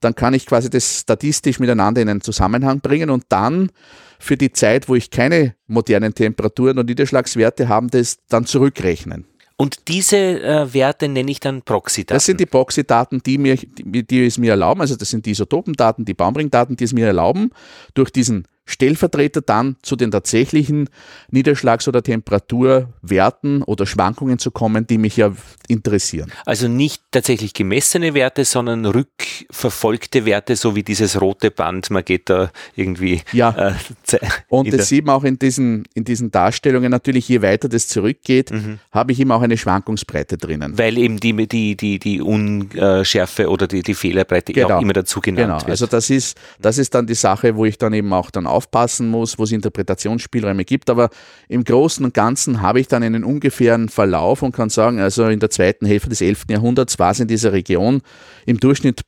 dann kann ich quasi das statistisch miteinander in einen Zusammenhang bringen und dann für die Zeit, wo ich keine modernen Temperaturen und Niederschlagswerte habe, das dann zurückrechnen. Und diese äh, Werte nenne ich dann Proxy-Daten. Das sind die Proxy-Daten, die, mir, die, die es mir erlauben, also das sind die Isotopendaten, die Baumringdaten, die es mir erlauben, durch diesen Stellvertreter dann zu den tatsächlichen Niederschlags- oder Temperaturwerten oder Schwankungen zu kommen, die mich ja interessieren. Also nicht tatsächlich gemessene Werte, sondern rückverfolgte Werte, so wie dieses rote Band, man geht da irgendwie. Ja, äh, und das sieht man auch in diesen, in diesen Darstellungen natürlich, je weiter das zurückgeht, mhm. habe ich immer auch eine Schwankungsbreite drinnen. Weil eben die, die, die, die Unschärfe oder die, die Fehlerbreite genau. auch immer dazu genannt genau. wird. Also das ist, das ist dann die Sache, wo ich dann eben auch dann aufpassen muss, wo es Interpretationsspielräume gibt. Aber im Großen und Ganzen habe ich dann einen ungefähren Verlauf und kann sagen, also in der zweiten Hälfte des 11. Jahrhunderts war es in dieser Region im Durchschnitt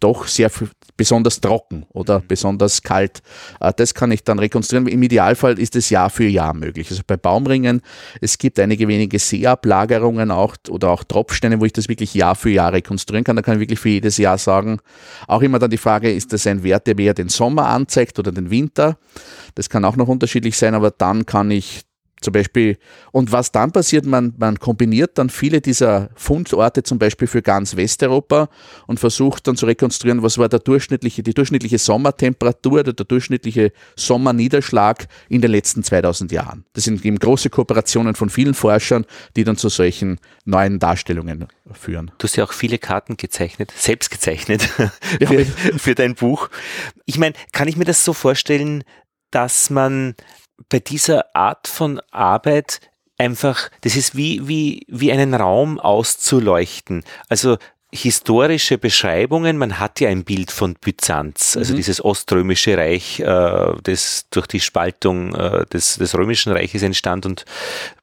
doch sehr besonders trocken oder mhm. besonders kalt. Äh, das kann ich dann rekonstruieren. Im Idealfall ist es Jahr für Jahr möglich. Also bei Baumringen, es gibt einige wenige Seeablagerungen auch oder auch Tropfsteine, wo ich das wirklich Jahr für Jahr rekonstruieren kann. Da kann ich wirklich für jedes Jahr sagen. Auch immer dann die Frage, ist das ein Wert, der mehr den Sommer anzeigt oder den Winter? Das kann auch noch unterschiedlich sein, aber dann kann ich zum Beispiel, und was dann passiert, man, man kombiniert dann viele dieser Fundorte zum Beispiel für ganz Westeuropa und versucht dann zu rekonstruieren, was war der durchschnittliche, die durchschnittliche Sommertemperatur oder der durchschnittliche Sommerniederschlag in den letzten 2000 Jahren. Das sind eben große Kooperationen von vielen Forschern, die dann zu solchen neuen Darstellungen führen. Du hast ja auch viele Karten gezeichnet, selbst gezeichnet für, für dein Buch. Ich meine, kann ich mir das so vorstellen, dass man bei dieser Art von Arbeit einfach, das ist wie, wie, wie einen Raum auszuleuchten. Also historische Beschreibungen, man hat ja ein Bild von Byzanz, also mhm. dieses oströmische Reich, äh, das durch die Spaltung äh, des, des römischen Reiches entstand und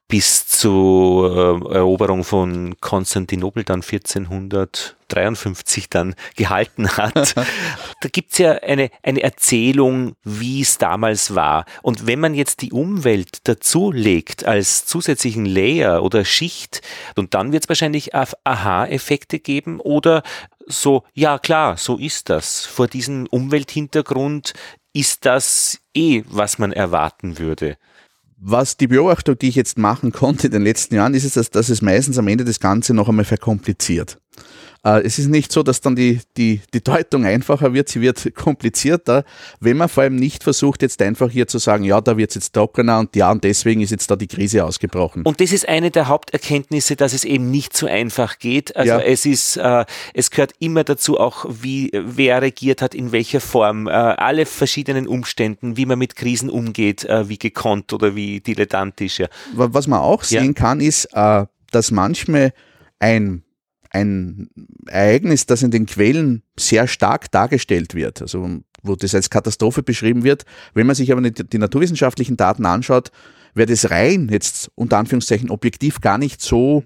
bis zur äh, Eroberung von Konstantinopel dann 1453 dann gehalten hat. da gibt's ja eine, eine Erzählung, wie es damals war. Und wenn man jetzt die Umwelt dazu legt als zusätzlichen Layer oder Schicht, und dann wird es wahrscheinlich Aha-Effekte geben oder so, ja klar, so ist das. Vor diesem Umwelthintergrund ist das eh, was man erwarten würde was die Beobachtung, die ich jetzt machen konnte in den letzten Jahren, ist es, dass, dass es meistens am Ende das Ganze noch einmal verkompliziert. Äh, es ist nicht so, dass dann die, die, die Deutung einfacher wird, sie wird komplizierter, wenn man vor allem nicht versucht, jetzt einfach hier zu sagen, ja, da wird es jetzt trockener und ja, und deswegen ist jetzt da die Krise ausgebrochen. Und das ist eine der Haupterkenntnisse, dass es eben nicht so einfach geht. Also ja. es ist, äh, es gehört immer dazu auch, wie wer regiert hat, in welcher Form, äh, alle verschiedenen Umständen, wie man mit Krisen umgeht, äh, wie gekonnt oder wie dilettantisch. Ja. Was man auch sehen ja. kann, ist, äh, dass manchmal ein ein Ereignis, das in den Quellen sehr stark dargestellt wird, also wo das als Katastrophe beschrieben wird. Wenn man sich aber die naturwissenschaftlichen Daten anschaut, wäre das rein jetzt unter Anführungszeichen objektiv gar nicht so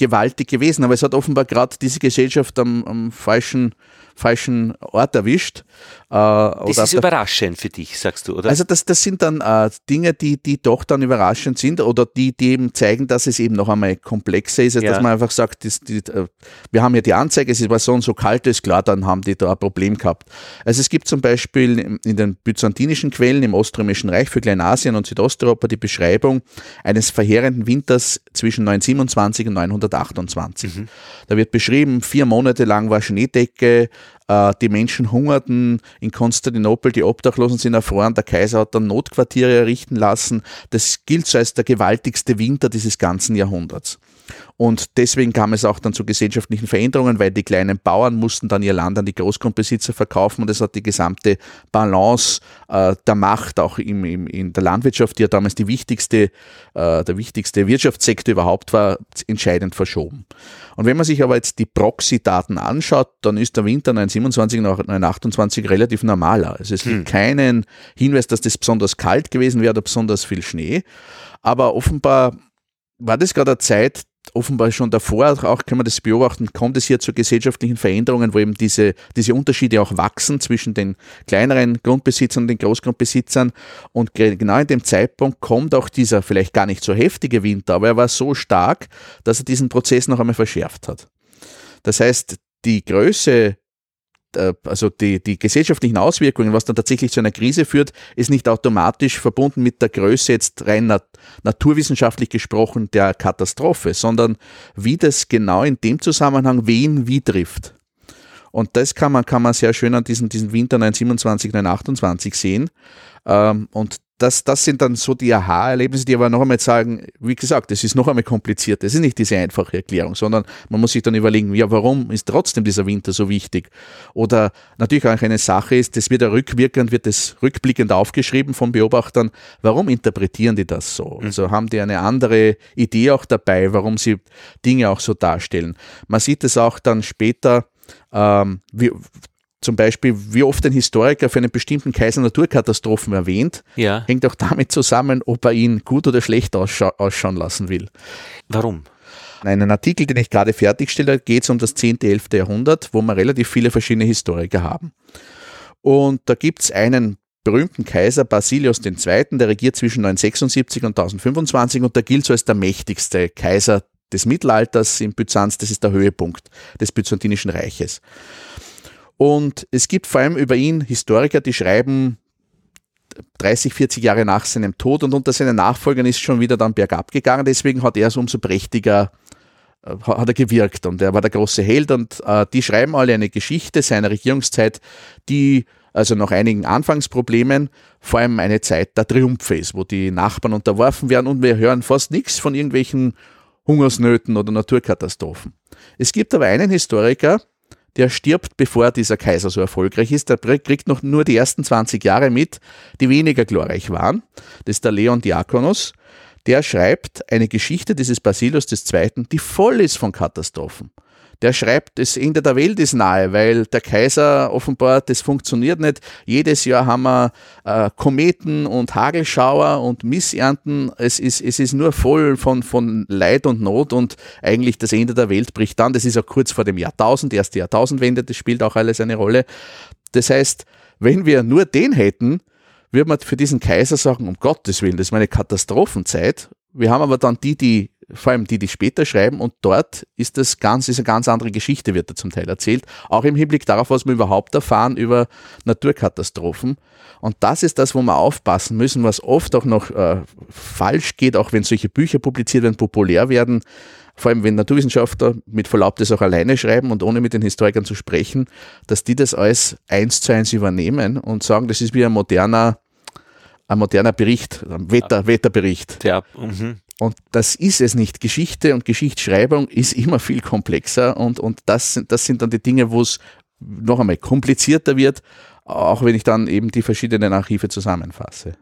gewaltig gewesen. Aber es hat offenbar gerade diese Gesellschaft am, am falschen falschen Ort erwischt. Äh, das ist überraschend für dich, sagst du, oder? Also das, das sind dann äh, Dinge, die, die doch dann überraschend sind oder die, die eben zeigen, dass es eben noch einmal komplexer ist, als ja. dass man einfach sagt, das, die, äh, wir haben ja die Anzeige, es war so und so kalt, ist klar, dann haben die da ein Problem gehabt. Also es gibt zum Beispiel in den byzantinischen Quellen im Oströmischen Reich für Kleinasien und Südosteuropa die Beschreibung eines verheerenden Winters zwischen 927 und 928. Mhm. Da wird beschrieben, vier Monate lang war Schneedecke, die Menschen hungerten in Konstantinopel, die Obdachlosen sind erfroren, der Kaiser hat dann Notquartiere errichten lassen. Das gilt so als der gewaltigste Winter dieses ganzen Jahrhunderts. Und deswegen kam es auch dann zu gesellschaftlichen Veränderungen, weil die kleinen Bauern mussten dann ihr Land an die Großgrundbesitzer verkaufen und es hat die gesamte Balance äh, der Macht auch im, im, in der Landwirtschaft, die ja damals die wichtigste, äh, der wichtigste Wirtschaftssektor überhaupt war, entscheidend verschoben. Und wenn man sich aber jetzt die Proxy-Daten anschaut, dann ist der Winter 1927 nach 1928 relativ normaler. Also es gibt hm. keinen Hinweis, dass das besonders kalt gewesen wäre oder besonders viel Schnee. Aber offenbar war das gerade eine Zeit, offenbar schon davor, auch kann man das beobachten, kommt es hier zu gesellschaftlichen Veränderungen, wo eben diese, diese Unterschiede auch wachsen zwischen den kleineren Grundbesitzern und den Großgrundbesitzern. Und genau in dem Zeitpunkt kommt auch dieser vielleicht gar nicht so heftige Winter, aber er war so stark, dass er diesen Prozess noch einmal verschärft hat. Das heißt, die Größe also die, die gesellschaftlichen Auswirkungen, was dann tatsächlich zu einer Krise führt, ist nicht automatisch verbunden mit der Größe jetzt rein nat naturwissenschaftlich gesprochen der Katastrophe, sondern wie das genau in dem Zusammenhang wen wie trifft. Und das kann man, kann man sehr schön an diesen, diesen Winter 1927, 1928 sehen. Ähm, und das, das sind dann so die Aha-Erlebnisse, die aber noch einmal sagen, wie gesagt, es ist noch einmal kompliziert. Es ist nicht diese einfache Erklärung, sondern man muss sich dann überlegen, ja, warum ist trotzdem dieser Winter so wichtig? Oder natürlich auch eine Sache ist, das wird ja rückwirkend, wird es rückblickend aufgeschrieben von Beobachtern. Warum interpretieren die das so? Mhm. Also haben die eine andere Idee auch dabei, warum sie Dinge auch so darstellen? Man sieht es auch dann später, ähm, wie, zum Beispiel, wie oft ein Historiker für einen bestimmten Kaiser Naturkatastrophen erwähnt, ja. hängt auch damit zusammen, ob er ihn gut oder schlecht ausscha ausschauen lassen will. Warum? In einem Artikel, den ich gerade fertigstelle, geht es um das 10., 11. Jahrhundert, wo wir relativ viele verschiedene Historiker haben. Und da gibt es einen berühmten Kaiser Basilius II., der regiert zwischen 976 und 1025 und der gilt so als der mächtigste Kaiser des Mittelalters in Byzanz. Das ist der Höhepunkt des Byzantinischen Reiches. Und es gibt vor allem über ihn Historiker, die schreiben 30, 40 Jahre nach seinem Tod und unter seinen Nachfolgern ist schon wieder dann bergab gegangen. Deswegen hat er es umso prächtiger äh, hat er gewirkt und er war der große Held und äh, die schreiben alle eine Geschichte seiner Regierungszeit, die also nach einigen Anfangsproblemen vor allem eine Zeit der Triumphe ist, wo die Nachbarn unterworfen werden und wir hören fast nichts von irgendwelchen Hungersnöten oder Naturkatastrophen. Es gibt aber einen Historiker, der stirbt, bevor dieser Kaiser so erfolgreich ist. Der kriegt noch nur die ersten 20 Jahre mit, die weniger glorreich waren. Das ist der Leon Diakonos. Der schreibt eine Geschichte dieses Basilius II., die voll ist von Katastrophen der schreibt, das Ende der Welt ist nahe, weil der Kaiser offenbar, das funktioniert nicht. Jedes Jahr haben wir äh, Kometen und Hagelschauer und Missernten. Es ist, es ist nur voll von, von Leid und Not und eigentlich das Ende der Welt bricht dann. Das ist auch kurz vor dem Jahrtausend, erste Jahrtausendwende, das spielt auch alles eine Rolle. Das heißt, wenn wir nur den hätten, würde man für diesen Kaiser sagen, um Gottes Willen, das ist meine Katastrophenzeit. Wir haben aber dann die, die vor allem die, die später schreiben, und dort ist das ganz, ist eine ganz andere Geschichte, wird da zum Teil erzählt, auch im Hinblick darauf, was wir überhaupt erfahren über Naturkatastrophen. Und das ist das, wo wir aufpassen müssen, was oft auch noch äh, falsch geht, auch wenn solche Bücher publiziert werden, populär werden, vor allem wenn Naturwissenschaftler mit Verlaub das auch alleine schreiben und ohne mit den Historikern zu sprechen, dass die das alles eins zu eins übernehmen und sagen, das ist wie ein moderner, ein moderner Bericht, ein Wetter, Wetterbericht. Ja, mh. Und das ist es nicht. Geschichte und Geschichtsschreibung ist immer viel komplexer und, und das, sind, das sind dann die Dinge, wo es noch einmal komplizierter wird, auch wenn ich dann eben die verschiedenen Archive zusammenfasse.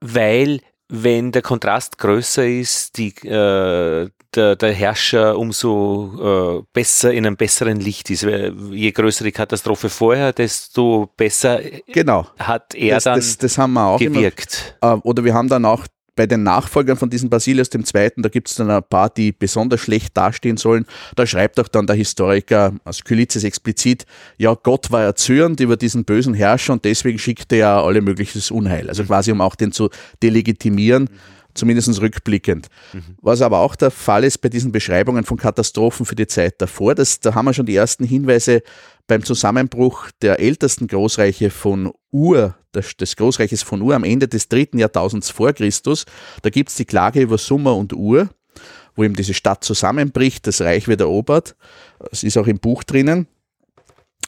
Weil, wenn der Kontrast größer ist, die, äh, der, der, Herrscher umso äh, besser in einem besseren Licht ist. Je größer die Katastrophe vorher, desto besser genau. hat er das, dann das, das haben wir auch gewirkt. Immer, äh, oder wir haben dann auch bei den Nachfolgern von diesem Basilius II., da gibt es dann ein paar, die besonders schlecht dastehen sollen. Da schreibt auch dann der Historiker Skylizes explizit, ja, Gott war erzürnt über diesen bösen Herrscher und deswegen schickte er alle mögliches Unheil. Also quasi, um auch den zu delegitimieren. Zumindest rückblickend. Mhm. Was aber auch der Fall ist bei diesen Beschreibungen von Katastrophen für die Zeit davor, das, da haben wir schon die ersten Hinweise beim Zusammenbruch der ältesten Großreiche von Ur, des Großreiches von Ur am Ende des dritten Jahrtausends vor Christus. Da gibt es die Klage über Summer und Ur, wo eben diese Stadt zusammenbricht, das Reich wird erobert. Es ist auch im Buch drinnen.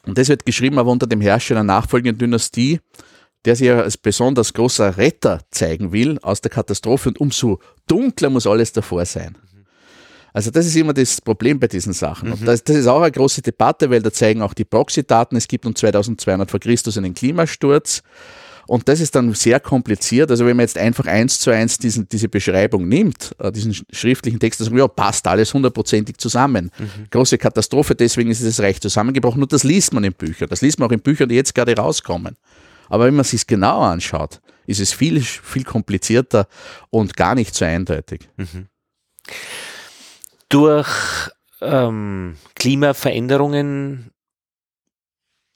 Und das wird geschrieben aber unter dem Herrscher einer nachfolgenden Dynastie, der sich als besonders großer Retter zeigen will aus der Katastrophe und umso dunkler muss alles davor sein. Also das ist immer das Problem bei diesen Sachen. Und das, das ist auch eine große Debatte, weil da zeigen auch die Proxy-Daten, es gibt um 2200 vor Christus einen Klimasturz. Und das ist dann sehr kompliziert. Also wenn man jetzt einfach eins zu eins diesen, diese Beschreibung nimmt, äh, diesen schriftlichen Text, dann sagen wir, ja, passt alles hundertprozentig zusammen. Mhm. Große Katastrophe, deswegen ist es recht zusammengebrochen. Und das liest man in Büchern. Das liest man auch in Büchern, die jetzt gerade rauskommen. Aber wenn man sich genau anschaut, ist es viel, viel komplizierter und gar nicht so eindeutig. Mhm. Durch ähm, Klimaveränderungen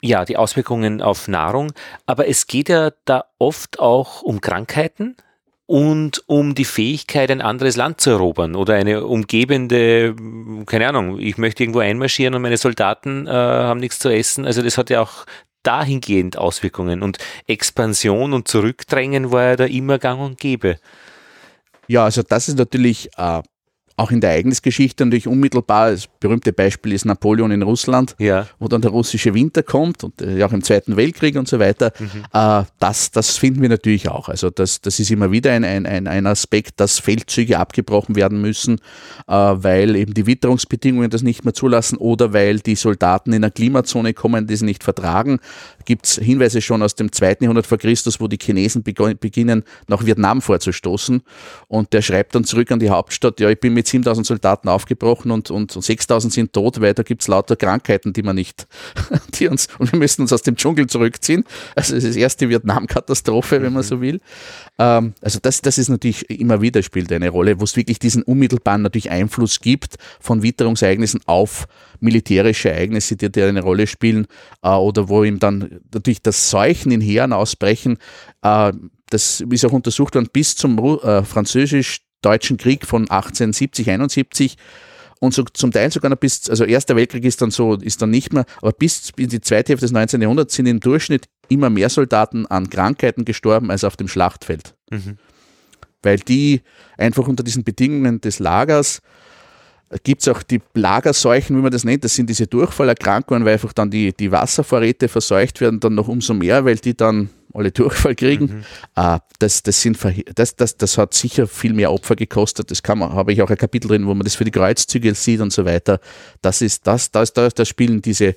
ja, die Auswirkungen auf Nahrung, aber es geht ja da oft auch um Krankheiten und um die Fähigkeit, ein anderes Land zu erobern oder eine umgebende, keine Ahnung, ich möchte irgendwo einmarschieren und meine Soldaten äh, haben nichts zu essen. Also das hat ja auch dahingehend Auswirkungen und Expansion und Zurückdrängen war ja da immer gang und gäbe. Ja, also das ist natürlich äh, auch in der Ereignisgeschichte natürlich unmittelbar. Das berühmte Beispiel ist Napoleon in Russland, ja. wo dann der russische Winter kommt und äh, auch im Zweiten Weltkrieg und so weiter. Mhm. Äh, das, das finden wir natürlich auch. Also das, das ist immer wieder ein, ein, ein Aspekt, dass Feldzüge abgebrochen werden müssen, äh, weil eben die Witterungsbedingungen das nicht mehr zulassen oder weil die Soldaten in eine Klimazone kommen, die sie nicht vertragen. Gibt es Hinweise schon aus dem zweiten Jahrhundert vor Christus, wo die Chinesen beginnen, nach Vietnam vorzustoßen. Und der schreibt dann zurück an die Hauptstadt, ja, ich bin mit 7000 Soldaten aufgebrochen und, und 6000 sind tot, weil da gibt es lauter Krankheiten, die man nicht, die uns, und wir müssen uns aus dem Dschungel zurückziehen. Also es ist erste Vietnam-Katastrophe, wenn man so will. Ähm, also das, das ist natürlich immer wieder spielt eine Rolle, wo es wirklich diesen unmittelbaren natürlich Einfluss gibt von Witterungsereignissen auf militärische Ereignisse, die, die eine Rolle spielen, äh, oder wo ihm dann natürlich das Seuchen in Heeren ausbrechen, äh, das ist auch untersucht worden bis zum äh, französisch Deutschen Krieg von 1870, 71 und so zum Teil sogar noch bis, also Erster Weltkrieg ist dann so, ist dann nicht mehr, aber bis in die zweite Hälfte des 19. Jahrhunderts sind im Durchschnitt immer mehr Soldaten an Krankheiten gestorben als auf dem Schlachtfeld. Mhm. Weil die einfach unter diesen Bedingungen des Lagers gibt es auch die Lagerseuchen, wie man das nennt, das sind diese Durchfallerkrankungen, weil einfach dann die, die Wasservorräte verseucht werden, dann noch umso mehr, weil die dann alle Durchfall kriegen. Mhm. Uh, das, das, sind, das, das, das hat sicher viel mehr Opfer gekostet. Das kann man, habe ich auch ein Kapitel drin, wo man das für die Kreuzzüge sieht und so weiter. Das ist das, das, das, das spielen diese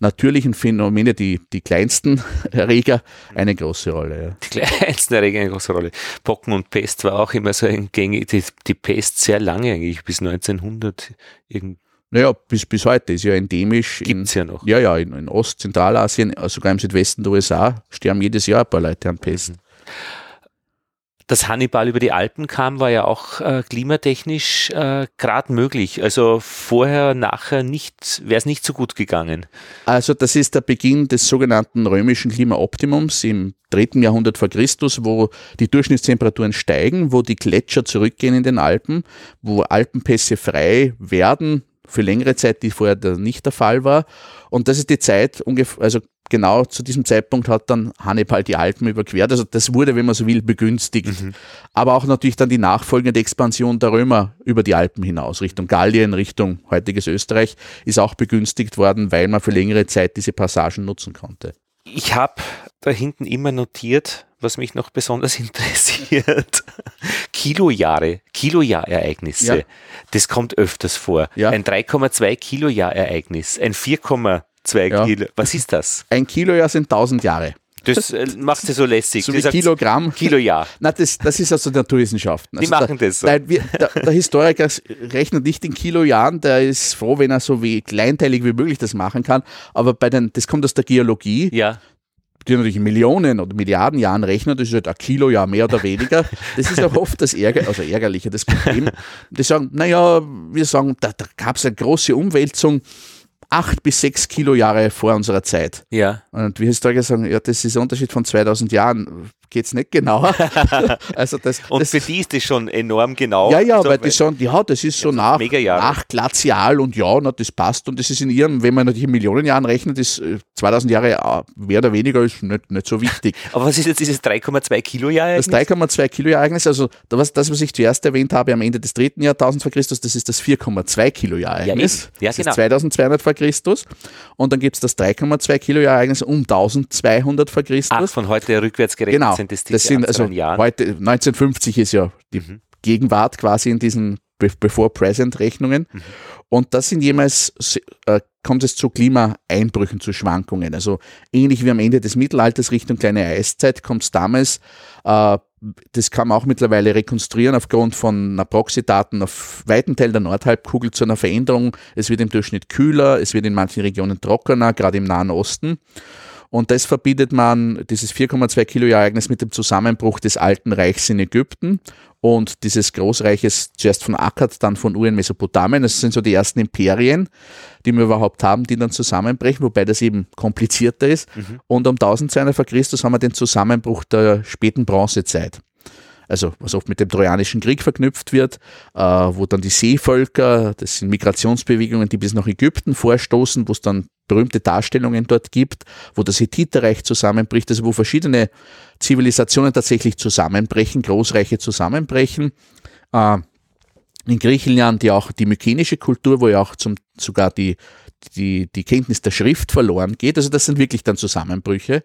natürlichen Phänomene, die, die kleinsten Erreger, eine große Rolle. Ja. Die kleinsten Erreger eine große Rolle. Pocken und Pest war auch immer so ein gängig, die, die Pest sehr lange eigentlich, bis 1900 irgendwie. Naja, bis, bis heute ist ja endemisch. Gibt es ja noch. Ja, ja, in, in Ost-, Zentralasien, sogar im Südwesten der USA, sterben jedes Jahr ein paar Leute an Pest. Mhm dass Hannibal über die Alpen kam, war ja auch äh, klimatechnisch äh, gerade möglich. Also vorher, nachher nicht, wäre es nicht so gut gegangen. Also das ist der Beginn des sogenannten römischen Klimaoptimums im dritten Jahrhundert vor Christus, wo die Durchschnittstemperaturen steigen, wo die Gletscher zurückgehen in den Alpen, wo Alpenpässe frei werden für längere Zeit, die vorher nicht der Fall war. Und das ist die Zeit, also genau zu diesem Zeitpunkt hat dann Hannibal die Alpen überquert. Also das wurde, wenn man so will, begünstigt. Mhm. Aber auch natürlich dann die nachfolgende Expansion der Römer über die Alpen hinaus, Richtung Gallien, Richtung heutiges Österreich, ist auch begünstigt worden, weil man für längere Zeit diese Passagen nutzen konnte. Ich habe da hinten immer notiert, was mich noch besonders interessiert. Kilojahre, Kilojahrereignisse. Ja. Das kommt öfters vor. Ja. Ein 3,2 Kilojahrereignis, ein 4,2 ja. Kilo. Was ist das? Ein Kilojahr sind 1000 Jahre. Das äh, macht sie so lässig. So wie Kilogramm. Kilojahr. Nein, das, das ist also Naturwissenschaften. Also Die machen der, das so. Nein, wir, der, der, Historiker rechnet nicht in Kilojahren, der ist froh, wenn er so wie kleinteilig wie möglich das machen kann. Aber bei den, das kommt aus der Geologie. Ja die natürlich in Millionen oder Milliarden Jahren rechnen, das ist halt ein Kilojahr mehr oder weniger. Das ist auch oft das Ärger, also Ärgerliche, das Problem. Die sagen, naja, wir sagen, da, da gab es eine große Umwälzung acht bis sechs Kilojahre vor unserer Zeit. Ja. Und wir Historiker sagen, ja, das ist ein Unterschied von 2000 Jahren. Geht es nicht genauer? also das, Und das, für die ist das schon enorm genau. Ja, ja, also, weil die sagen, ja, das ist so nach, nach glazial und ja, na, das passt. Und das ist in ihrem, wenn man natürlich in Millionen Jahren rechnet, ist 2000 Jahre äh, mehr oder weniger ist nicht, nicht so wichtig. Aber was ist jetzt dieses 3,2 Kilo Jahr? Das 3,2 Kilo Ereignis, also das, das, was ich zuerst erwähnt habe am Ende des dritten Jahrtausends vor Christus, das ist das 4,2 Kilo Jahr Ereignis. Ja, ja, das genau. ist 2200 vor Christus. Und dann gibt es das 3,2 Kilo Jahr Ereignis um 1200 vor Christus. Ach, von heute rückwärts gerechnet genau, sind das diese das sind also Jahren. heute 1950 ist ja die Mhm. Gegenwart quasi in diesen Be- Before-Present-Rechnungen. Mhm. Und das sind jemals, äh, kommt es zu Klimaeinbrüchen, zu Schwankungen. Also ähnlich wie am Ende des Mittelalters Richtung kleine Eiszeit kommt es damals, äh, das kann man auch mittlerweile rekonstruieren aufgrund von Proxy-Daten auf weiten Teil der Nordhalbkugel zu einer Veränderung. Es wird im Durchschnitt kühler, es wird in manchen Regionen trockener, gerade im Nahen Osten. Und das verbindet man, dieses 4,2 Kilo Ereignis mit dem Zusammenbruch des alten Reichs in Ägypten und dieses Großreiches zuerst von Akkad, dann von Ur in Mesopotamien. Das sind so die ersten Imperien, die wir überhaupt haben, die dann zusammenbrechen, wobei das eben komplizierter ist. Und um 1200 vor Christus haben wir den Zusammenbruch der späten Bronzezeit also was oft mit dem Trojanischen Krieg verknüpft wird, äh, wo dann die Seevölker, das sind Migrationsbewegungen, die bis nach Ägypten vorstoßen, wo es dann berühmte Darstellungen dort gibt, wo das Hethiterreich zusammenbricht, also wo verschiedene Zivilisationen tatsächlich zusammenbrechen, Großreiche zusammenbrechen. Äh, in Griechenland ja auch die mykenische Kultur, wo ja auch zum, sogar die, die, die Kenntnis der Schrift verloren geht. Also das sind wirklich dann Zusammenbrüche.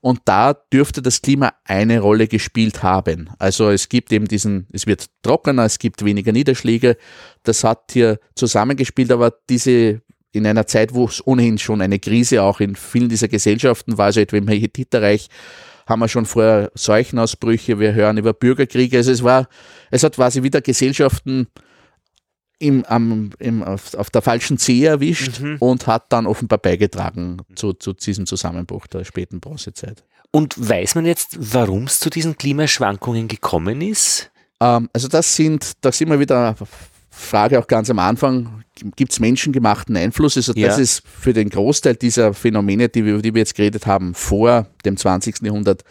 Und da dürfte das Klima eine Rolle gespielt haben. Also es gibt eben diesen, es wird trockener, es gibt weniger Niederschläge. Das hat hier zusammengespielt, aber diese in einer Zeit, wo es ohnehin schon eine Krise auch in vielen dieser Gesellschaften war, also etwa im Hethiterreich, haben wir schon vorher Seuchenausbrüche, wir hören über Bürgerkriege. Also es war, es hat quasi wieder Gesellschaften im, am, im, auf, auf der falschen Zehe erwischt Mhm. und hat dann offenbar beigetragen zu, zu diesem Zusammenbruch der späten Bronzezeit. Und weiß man jetzt, warum es zu diesen Klimaschwankungen gekommen ist? Ähm, also das sind, da sind wir wieder Frage auch ganz am Anfang, gibt es menschengemachten Einfluss? Also das Ja. ist für den Großteil dieser Phänomene, die wir, über die wir jetzt geredet haben, vor dem 20. Jahrhundert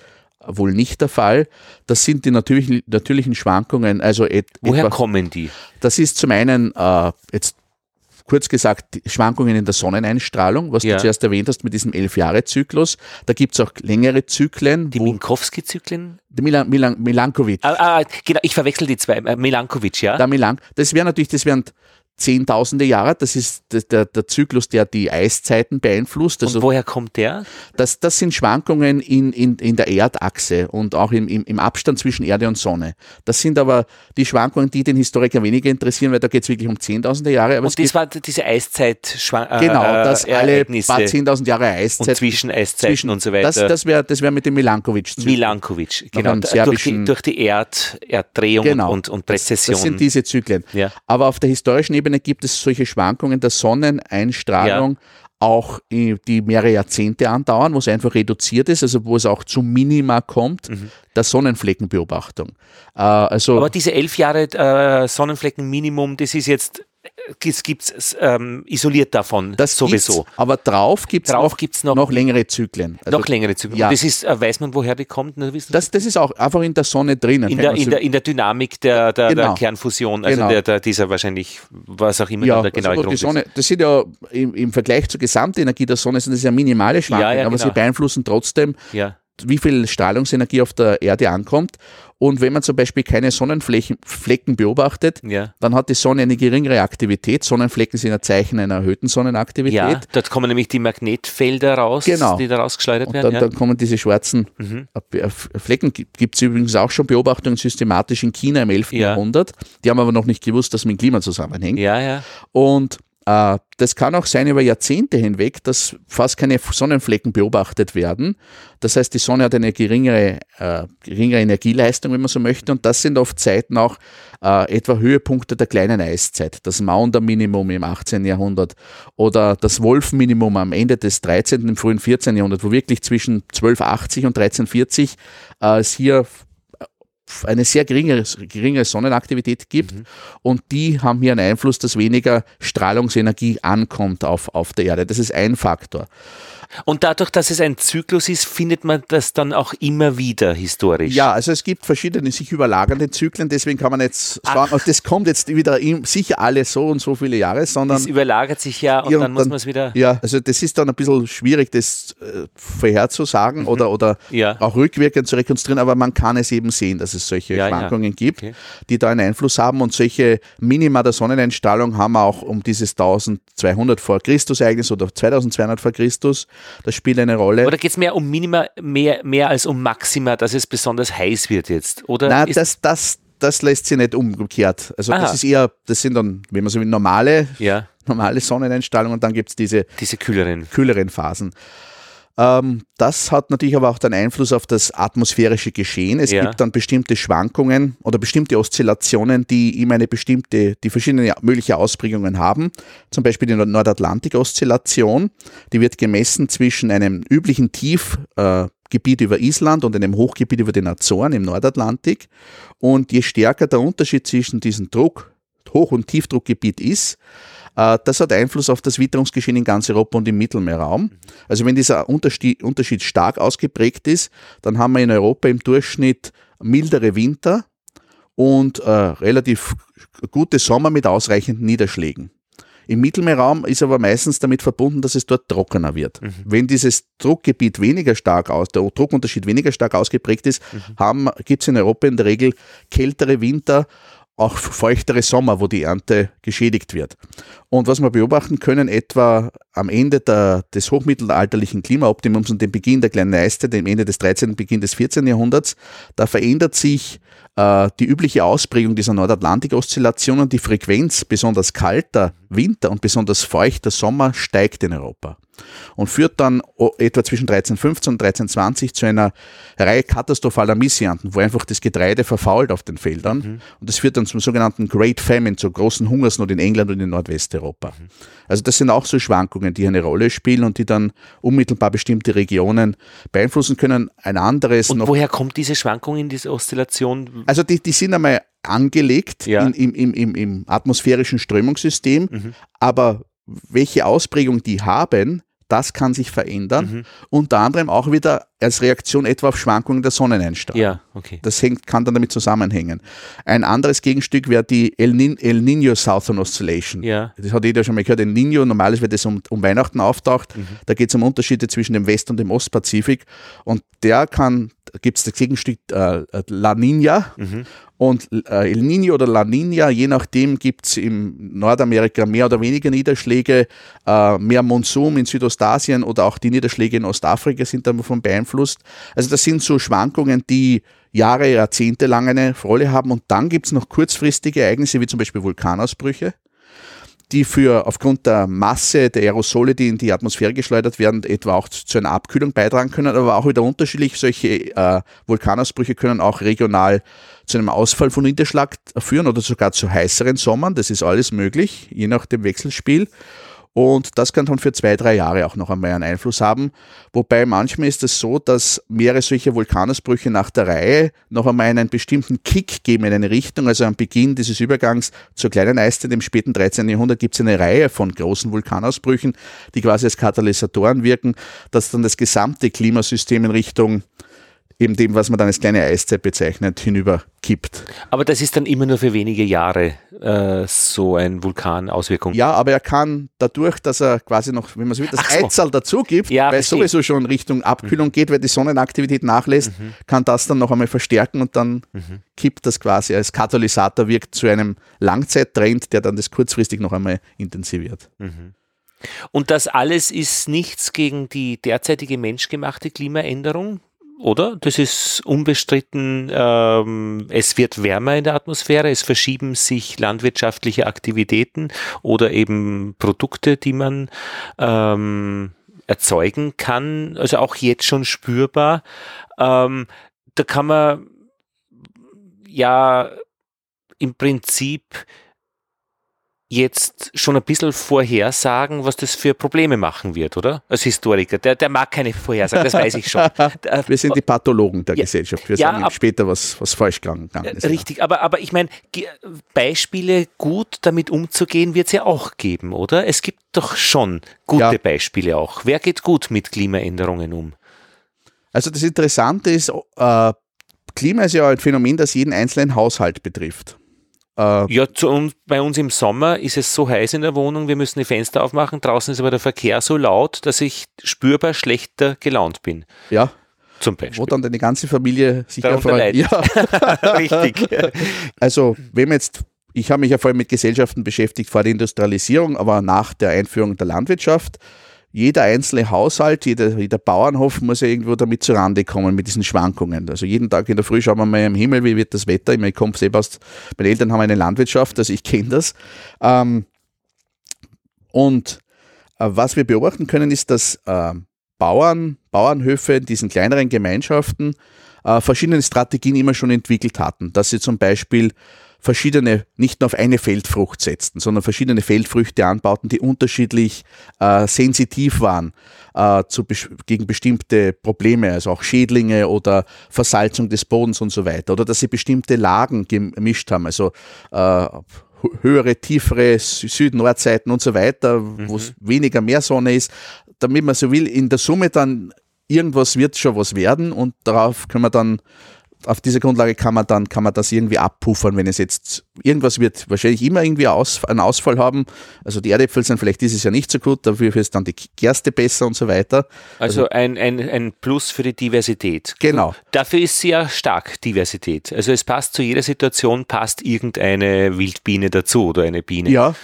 wohl nicht der Fall. Das sind die natürlichen, natürlichen Schwankungen. Also et, Woher etwa, kommen die? das ist zum einen äh, jetzt kurz gesagt Schwankungen in der Sonneneinstrahlung, was Ja. du zuerst erwähnt hast mit diesem Elf-Jahre-Zyklus. Da gibt es auch längere Zyklen. Die Minkowski-Zyklen? Milan, Milan, Milankovic. Ah, ah, genau, ich verwechsel die zwei. Äh, Milankovic, ja? Der Milan, das wäre natürlich, das wären zehntausende Jahre, das ist der, der, Zyklus, der die Eiszeiten beeinflusst. Und Also woher kommt der? das, das sind Schwankungen in, in, in der Erdachse und auch im, im, im Abstand zwischen Erde und Sonne. Das sind aber die Schwankungen, die den Historiker weniger interessieren, weil da geht es wirklich um zehntausende Jahre. Aber Und das war diese Eiszeit äh, genau, dass äh, alle paar zehntausend Jahre und Eiszeit Zwischeneiszeiten und so weiter. Das, das wäre das wär mit dem Milankovic. Milankovic, genau. Durch die, durch die Erd, Erddrehung Genau. und, und Das, Präzession. das sind diese Zyklen. Ja. Aber auf der historischen Ebene gibt es solche Schwankungen der Sonneneinstrahlung, auch äh, die mehrere Jahrzehnte andauern, wo es einfach reduziert ist, also wo es auch zu Minima kommt, der Sonnenfleckenbeobachtung. Äh, also Mhm. Aber diese elf Jahre äh, Sonnenflecken-Minimum, das ist jetzt, das gibt es ähm, isoliert davon das sowieso. Aber drauf gibt es Drauf noch, gibt's noch- noch längere Zyklen. Also Noch längere Zyklen. ja. Und das ist, äh, weiß man, woher die kommt? Das, das ist auch einfach in der Sonne drinnen. in, der, in, der, in der Dynamik der, der, der Genau. Kernfusion, also Genau. der, der, dieser wahrscheinlich, was auch immer ja, der genaue also Grund die Sonne, das sind ja im, im Vergleich zur Gesamtenergie der Sonne sind das ja minimale Schwankungen, Ja, ja, aber genau. sie beeinflussen trotzdem ist. Ja. Wie viel Strahlungsenergie auf der Erde ankommt. Und wenn man zum Beispiel keine Sonnenflächen Flecken beobachtet, Ja. dann hat die Sonne eine geringere Aktivität. Sonnenflecken sind ein Zeichen einer erhöhten Sonnenaktivität. ja, dort kommen nämlich die Magnetfelder raus, Genau. die da rausgeschleudert Und werden. dann, ja. dann kommen diese schwarzen Mhm. äh, äh, Flecken. Gibt es übrigens auch schon Beobachtungen systematisch in China im 11. Ja. Jahrhundert. Die haben aber noch nicht gewusst, dass mit dem Klima zusammenhängt. ja, ja. Und das kann auch sein über Jahrzehnte hinweg, dass fast keine Sonnenflecken beobachtet werden. Das heißt, die Sonne hat eine geringere, äh, geringere Energieleistung, wenn man so möchte. Und das sind oft Zeiten auch äh, etwa Höhepunkte der kleinen Eiszeit. Das Maunder-Minimum im 18. Jahrhundert oder das Wolf-Minimum am Ende des 13., im frühen 14. Jahrhundert, wo wirklich zwischen 1280 und 1340 äh, es hier eine sehr geringe, geringe Sonnenaktivität gibt und die haben hier einen Einfluss, dass weniger Strahlungsenergie ankommt auf, auf der Erde. Das ist ein Faktor. Und dadurch, dass es ein Zyklus ist, findet man das dann auch immer wieder historisch. Ja, also es gibt verschiedene sich überlagernde Zyklen, deswegen kann man jetzt sagen, Ach. das kommt jetzt wieder sicher alle so und so viele Jahre, sondern. Es überlagert sich ja und, ja, und dann, muss man es wieder. Ja, also das ist dann ein bisschen schwierig, das äh, vorherzusagen mhm. oder, oder ja. auch rückwirkend zu rekonstruieren, aber man kann es eben sehen, dass es solche ja, Schwankungen gibt, okay. die da einen Einfluss haben und solche Minima der Sonneneinstrahlung haben wir auch um dieses 1200 vor Christus Ereignis oder 2200 vor Christus. Das spielt eine Rolle. Oder geht es mehr um Minima, mehr, mehr als um Maxima, dass es besonders heiß wird jetzt? Oder Nein, das, das, das lässt sich nicht umgekehrt. Also Aha. das ist eher, das sind dann, wenn man so will, normale, ja. normale Sonneneinstrahlung und dann gibt es diese, diese kühleren. kühleren Phasen. Ähm, das hat natürlich aber auch den Einfluss auf das atmosphärische Geschehen. Es ja. gibt dann bestimmte Schwankungen oder bestimmte Oszillationen, die immer eine bestimmte, die verschiedene mögliche Ausprägungen haben. Zum Beispiel die Nordatlantik-Oszillation. Die wird gemessen zwischen einem üblichen Tiefgebiet äh, über Island und einem Hochgebiet über den Azoren im Nordatlantik. Und je stärker der Unterschied zwischen diesem Druck, Hoch- und Tiefdruckgebiet ist, das hat Einfluss auf das Witterungsgeschehen in ganz Europa und im Mittelmeerraum. Also wenn dieser Unterschied stark ausgeprägt ist, dann haben wir in Europa im Durchschnitt mildere Winter und äh, relativ gute Sommer mit ausreichenden Niederschlägen. Im Mittelmeerraum ist aber meistens damit verbunden, dass es dort trockener wird. Mhm. Wenn dieses Druckgebiet weniger stark aus, der Druckunterschied weniger stark ausgeprägt ist, mhm. gibt es in Europa in der Regel kältere Winter auch feuchtere Sommer, wo die Ernte geschädigt wird. Und was wir beobachten können, etwa am Ende der, des hochmittelalterlichen Klimaoptimums und dem Beginn der kleinen Eiste, dem Ende des 13., Beginn des 14. Jahrhunderts, da verändert sich äh, die übliche Ausprägung dieser Nordatlantik-Oszillation und die Frequenz besonders kalter Winter und besonders feuchter Sommer steigt in Europa und führt dann etwa zwischen 1315 und 1320 zu einer Reihe katastrophaler Missernten, wo einfach das Getreide verfault auf den Feldern. Mhm. Und das führt dann zum sogenannten Great Famine, zur großen Hungersnot in England und in Nordwesteuropa. Mhm. Also das sind auch so Schwankungen, die eine Rolle spielen und die dann unmittelbar bestimmte Regionen beeinflussen können. Ein anderes. Und woher kommt diese Schwankung in diese Oszillation? Also die, die sind einmal angelegt ja. in, im, im, im, im atmosphärischen Strömungssystem, mhm. aber welche Ausprägung die haben, das kann sich verändern. Mhm. Unter anderem auch wieder als Reaktion etwa auf Schwankungen der Sonneneinstrahlung. Ja, okay. Das hängt, kann dann damit zusammenhängen. Ein anderes Gegenstück wäre die El, Nin El Nino Southern Oscillation. Ja. Das hat jeder schon mal gehört. El Nino, normalerweise wird das um, um Weihnachten auftaucht. Mhm. Da geht es um Unterschiede zwischen dem West- und dem Ostpazifik. Und der kann, gibt es das Gegenstück äh, La Nina. Mhm. Und äh, El Nino oder La Nina, je nachdem gibt es in Nordamerika mehr oder weniger Niederschläge, äh, mehr Monsum in Südostasien oder auch die Niederschläge in Ostafrika sind davon beeinflusst. Also das sind so Schwankungen, die Jahre, Jahrzehnte lang eine Rolle haben. Und dann gibt es noch kurzfristige Ereignisse, wie zum Beispiel Vulkanausbrüche die für aufgrund der Masse der Aerosole, die in die Atmosphäre geschleudert werden, etwa auch zu einer Abkühlung beitragen können, aber auch wieder unterschiedlich. Solche äh, Vulkanausbrüche können auch regional zu einem Ausfall von Niederschlag führen oder sogar zu heißeren Sommern. Das ist alles möglich, je nach dem Wechselspiel. Und das kann dann für zwei, drei Jahre auch noch einmal einen Einfluss haben. Wobei manchmal ist es so, dass mehrere solche Vulkanausbrüche nach der Reihe noch einmal einen bestimmten Kick geben in eine Richtung. Also am Beginn dieses Übergangs zur kleinen Eiszeit im späten 13. Jahrhundert gibt es eine Reihe von großen Vulkanausbrüchen, die quasi als Katalysatoren wirken, dass dann das gesamte Klimasystem in Richtung eben dem, was man dann als kleine Eiszeit bezeichnet, hinüberkippt. Aber das ist dann immer nur für wenige Jahre äh, so ein Vulkanauswirkung. Ja, aber er kann dadurch, dass er quasi noch, wenn man so will, das so. Eizal dazu gibt, ja, weil es sowieso schon Richtung Abkühlung mhm. geht, weil die Sonnenaktivität nachlässt, mhm. kann das dann noch einmal verstärken und dann mhm. kippt das quasi als Katalysator, wirkt zu einem Langzeittrend, der dann das kurzfristig noch einmal intensiviert. Mhm. Und das alles ist nichts gegen die derzeitige menschgemachte Klimaänderung? Oder? Das ist unbestritten. Ähm, es wird wärmer in der Atmosphäre, es verschieben sich landwirtschaftliche Aktivitäten oder eben Produkte, die man ähm, erzeugen kann, also auch jetzt schon spürbar. Ähm, da kann man ja im Prinzip jetzt schon ein bisschen vorhersagen, was das für Probleme machen wird, oder? Als Historiker. Der, der mag keine Vorhersagen, das weiß ich schon. Wir sind die Pathologen der ja, Gesellschaft. Wir ja, sagen ab, später, was, was falsch gegangen ist. Richtig, aber, aber ich meine, Beispiele gut damit umzugehen, wird es ja auch geben, oder? Es gibt doch schon gute ja. Beispiele auch. Wer geht gut mit Klimaänderungen um? Also das Interessante ist, äh, Klima ist ja ein Phänomen, das jeden einzelnen Haushalt betrifft. Äh, ja, zu uns, bei uns im Sommer ist es so heiß in der Wohnung, wir müssen die Fenster aufmachen. Draußen ist aber der Verkehr so laut, dass ich spürbar schlechter gelaunt bin. Ja. Zum Beispiel. Wo dann deine ganze Familie sich freut. Ja. Richtig. Also, man jetzt ich habe mich ja vor allem mit Gesellschaften beschäftigt vor der Industrialisierung, aber nach der Einführung der Landwirtschaft jeder einzelne Haushalt, jeder, jeder Bauernhof muss ja irgendwo damit zurande kommen mit diesen Schwankungen. Also jeden Tag in der Früh schauen wir mal im Himmel, wie wird das Wetter. Ich, meine, ich komme selber aus, meine Eltern haben eine Landwirtschaft, also ich kenne das. Ähm, und äh, was wir beobachten können, ist, dass äh, Bauern, Bauernhöfe in diesen kleineren Gemeinschaften äh, verschiedene Strategien immer schon entwickelt hatten. Dass sie zum Beispiel verschiedene, nicht nur auf eine Feldfrucht setzten, sondern verschiedene Feldfrüchte anbauten, die unterschiedlich äh, sensitiv waren äh, zu, gegen bestimmte Probleme, also auch Schädlinge oder Versalzung des Bodens und so weiter. Oder dass sie bestimmte Lagen gemischt haben, also äh, höhere, tiefere Süd-Nord-Seiten und so weiter, mhm. wo es weniger mehr Sonne ist, damit man so will, in der Summe dann irgendwas wird schon was werden und darauf können wir dann auf dieser Grundlage kann man dann kann man das irgendwie abpuffern, wenn es jetzt irgendwas wird wahrscheinlich immer irgendwie aus, einen Ausfall haben. Also die Erdäpfel sind vielleicht dieses Jahr nicht so gut, dafür ist dann die Gerste besser und so weiter. Also, also ein, ein, ein Plus für die Diversität. Genau. Dafür ist sehr stark Diversität. Also es passt zu jeder Situation, passt irgendeine Wildbiene dazu oder eine Biene. Ja,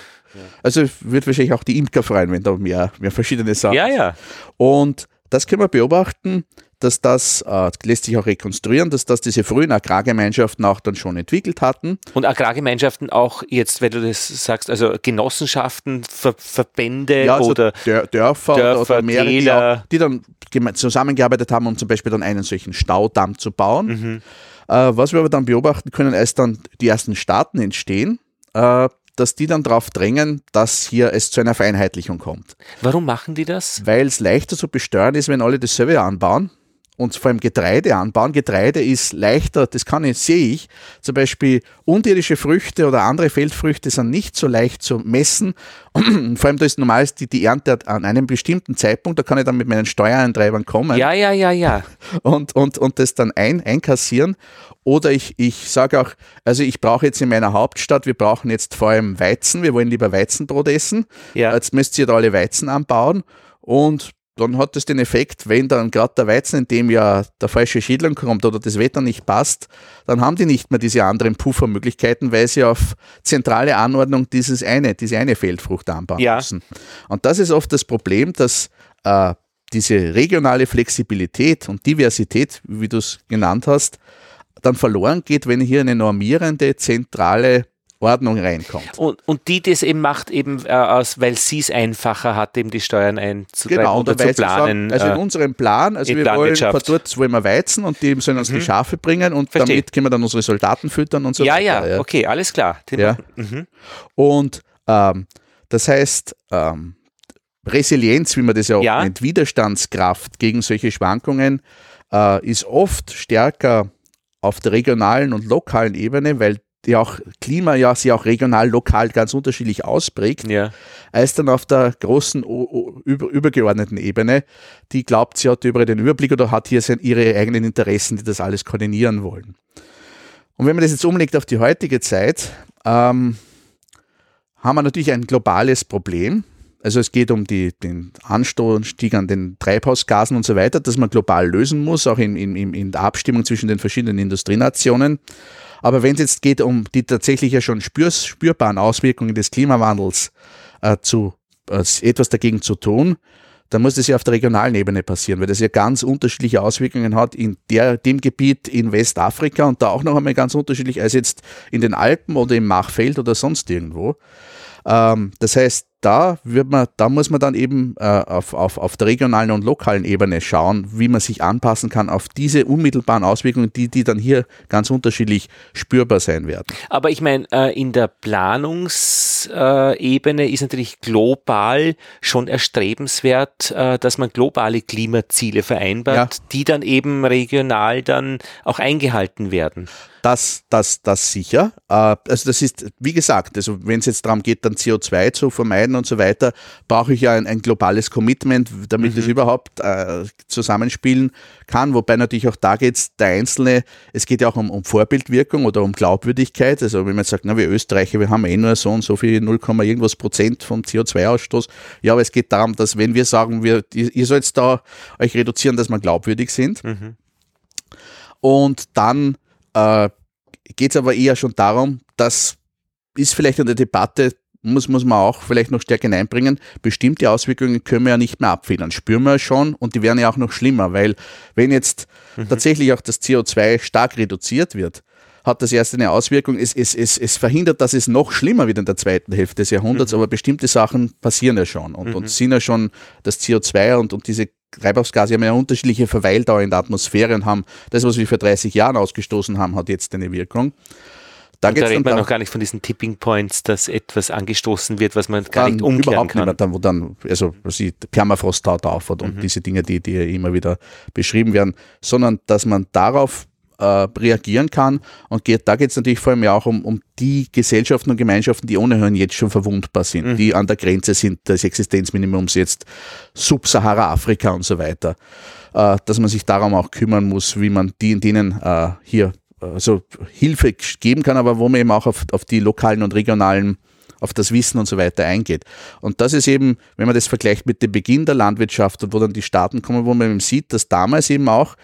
also wird wahrscheinlich auch die Imker freuen, wenn da mehr, mehr verschiedene Sachen. Ja, ja. Und das können wir beobachten dass das, äh, lässt sich auch rekonstruieren, dass das diese frühen Agrargemeinschaften auch dann schon entwickelt hatten. Und Agrargemeinschaften auch jetzt, wenn du das sagst, also Genossenschaften, Ver Verbände ja, also oder Dör Dörfer, Dörfer, oder mehrere, die, auch, die, dann zusammengearbeitet haben, um zum Beispiel dann einen solchen Staudamm zu bauen. Mhm. Äh, was wir aber dann beobachten können, als dann die ersten Staaten entstehen, äh, dass die dann darauf drängen, dass hier es zu einer Vereinheitlichung kommt. Warum machen die das? Weil es leichter zu besteuern ist, wenn alle dasselbe anbauen und vor allem Getreide anbauen. Getreide ist leichter, das kann ich, sehe ich. Zum Beispiel unterirdische Früchte oder andere Feldfrüchte sind nicht so leicht zu messen. vor allem da ist normal die, die Ernte an einem bestimmten Zeitpunkt, da kann ich dann mit meinen Steuereintreibern kommen. Ja, ja, ja, ja. Und, und, und das dann ein, einkassieren. Oder ich, ich sage auch, also ich brauche jetzt in meiner Hauptstadt, wir brauchen jetzt vor allem Weizen, wir wollen lieber Weizenbrot essen. Ja. Jetzt müsst ihr da alle Weizen anbauen. Und dann hat das den Effekt, wenn dann gerade der Weizen, in dem ja der falsche Schädling kommt oder das Wetter nicht passt, dann haben die nicht mehr diese anderen Puffermöglichkeiten, weil sie auf zentrale Anordnung dieses eine, diese eine Feldfrucht anbauen ja. müssen. Und das ist oft das Problem, dass äh, diese regionale Flexibilität und Diversität, wie du es genannt hast, dann verloren geht, wenn hier eine normierende zentrale Ordnung reinkommt. Und, und die das eben macht, eben äh, aus, weil sie es einfacher hat, eben die Steuern einzutreiben genau, oder zu planen. Sagen, also in äh, unserem Plan, also wir wollen dort wollen wir Weizen und die sollen uns mhm. die Schafe bringen und Versteh. damit können wir dann unsere Soldaten füttern und so ja, weiter. Ja, ja, okay, alles klar. Ja. Mhm. Und ähm, das heißt, ähm, Resilienz, wie man das ja auch ja. nennt, Widerstandskraft gegen solche Schwankungen, äh, ist oft stärker auf der regionalen und lokalen Ebene, weil die auch Klima ja sich auch regional, lokal ganz unterschiedlich ausprägt, ja. als dann auf der großen über, übergeordneten Ebene, die glaubt, sie hat über den Überblick oder hat hier ihre eigenen Interessen, die das alles koordinieren wollen. Und wenn man das jetzt umlegt auf die heutige Zeit, ähm, haben wir natürlich ein globales Problem. Also es geht um die, den Anstieg an den Treibhausgasen und so weiter, das man global lösen muss, auch in, in, in der Abstimmung zwischen den verschiedenen Industrienationen. Aber wenn es jetzt geht um die tatsächlich ja schon spür, spürbaren Auswirkungen des Klimawandels äh, zu, äh, etwas dagegen zu tun, dann muss das ja auf der regionalen Ebene passieren, weil das ja ganz unterschiedliche Auswirkungen hat in der, dem Gebiet in Westafrika und da auch noch einmal ganz unterschiedlich als jetzt in den Alpen oder im Machfeld oder sonst irgendwo. Ähm, das heißt, da wird man, da muss man dann eben äh, auf, auf, auf der regionalen und lokalen Ebene schauen, wie man sich anpassen kann auf diese unmittelbaren Auswirkungen, die, die dann hier ganz unterschiedlich spürbar sein werden. Aber ich meine, äh, in der Planungsebene ist natürlich global schon erstrebenswert, äh, dass man globale Klimaziele vereinbart, ja. die dann eben regional dann auch eingehalten werden. Das, das, das sicher. Äh, also das ist, wie gesagt, also wenn es jetzt darum geht, dann CO2 zu vermeiden und so weiter, brauche ich ja ein, ein globales Commitment, damit mhm. es überhaupt äh, zusammenspielen kann. Wobei natürlich auch da geht es der Einzelne, es geht ja auch um, um Vorbildwirkung oder um Glaubwürdigkeit. Also wenn man sagt, na, wir Österreicher, wir haben eh nur so und so viel 0, irgendwas Prozent vom CO2-Ausstoß. Ja, aber es geht darum, dass wenn wir sagen, wir, ihr sollt da euch reduzieren, dass wir glaubwürdig sind. Mhm. Und dann äh, geht es aber eher schon darum, das ist vielleicht in der Debatte, muss, muss man auch vielleicht noch stärker hineinbringen, bestimmte Auswirkungen können wir ja nicht mehr abfedern. Spüren wir schon und die werden ja auch noch schlimmer, weil wenn jetzt mhm. tatsächlich auch das CO2 stark reduziert wird, hat das erst eine Auswirkung. Es, es, es, es verhindert, dass es noch schlimmer wird in der zweiten Hälfte des Jahrhunderts, mhm. aber bestimmte Sachen passieren ja schon und, mhm. und sind ja schon das CO2 und, und diese Treibhausgase haben ja unterschiedliche Verweildauer in der Atmosphäre und haben das, was wir vor 30 Jahren ausgestoßen haben, hat jetzt eine Wirkung. Da, und da redet man noch gar nicht von diesen Tipping Points, dass etwas angestoßen wird, was man gar nicht umkehren überhaupt kann. Nicht mehr, dann, wo dann, also sie Permafrost taut auf und, mhm. diese Dinge, die, die immer wieder beschrieben werden, sondern dass man darauf äh, reagieren kann. Und geht, da geht es natürlich vor allem ja auch um, um die Gesellschaften und Gemeinschaften, die ohnehin jetzt schon verwundbar sind, mhm. die an der Grenze sind des Existenzminimums jetzt Subsahara-Afrika und so weiter. Äh, dass man sich darum auch kümmern muss, wie man die in denen äh, hier also Hilfe geben kann, aber wo man eben auch auf, auf die lokalen und regionalen auf das Wissen und so weiter eingeht. Und das ist eben, wenn man das vergleicht mit dem Beginn der Landwirtschaft und wo dann die Staaten kommen, wo man eben sieht, dass damals eben auch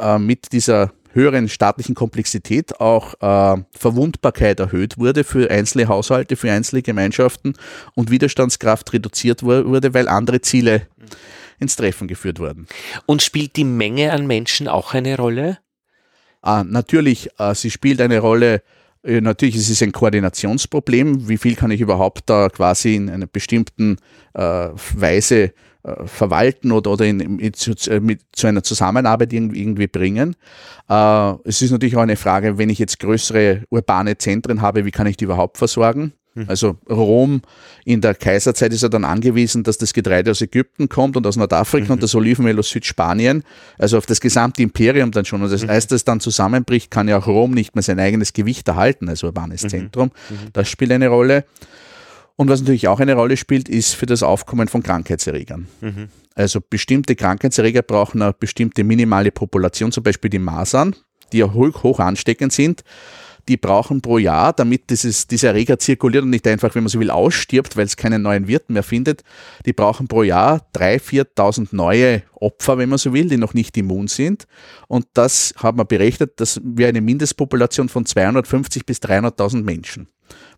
äh, mit dieser höheren staatlichen Komplexität auch äh, Verwundbarkeit erhöht wurde für einzelne Haushalte, für einzelne Gemeinschaften und Widerstandskraft reduziert wurde, weil andere Ziele ins Treffen geführt wurden. Und spielt die Menge an Menschen auch eine Rolle? Ah, natürlich, äh, sie spielt eine Rolle. Äh, natürlich ist es ein Koordinationsproblem. Wie viel kann ich überhaupt da quasi in einer bestimmten äh, Weise verwalten oder, oder in, in, zu, äh, mit, zu einer Zusammenarbeit irgendwie, irgendwie bringen. Äh, es ist natürlich auch eine Frage, wenn ich jetzt größere urbane Zentren habe, wie kann ich die überhaupt versorgen? Hm. Also Rom in der Kaiserzeit ist ja dann angewiesen, dass das Getreide aus Ägypten kommt und aus Nordafrika mhm. und das Olivenöl aus Südspanien, also auf das gesamte Imperium dann schon. Und das mhm. heißt, dass dann zusammenbricht, kann ja auch Rom nicht mehr sein eigenes Gewicht erhalten als urbanes mhm. Zentrum. Mhm. Das spielt eine Rolle. Und was natürlich auch eine Rolle spielt, ist für das Aufkommen von Krankheitserregern. Mhm. Also bestimmte Krankheitserreger brauchen eine bestimmte minimale Population, zum Beispiel die Masern, die ja hoch, hoch ansteckend sind. Die brauchen pro Jahr, damit dieses, dieser Erreger zirkuliert und nicht einfach, wenn man so will, ausstirbt, weil es keinen neuen Wirt mehr findet. Die brauchen pro Jahr 3.000, 4.000 neue Opfer, wenn man so will, die noch nicht immun sind. Und das hat man berechnet, dass wir eine Mindestpopulation von 250 bis 300.000 Menschen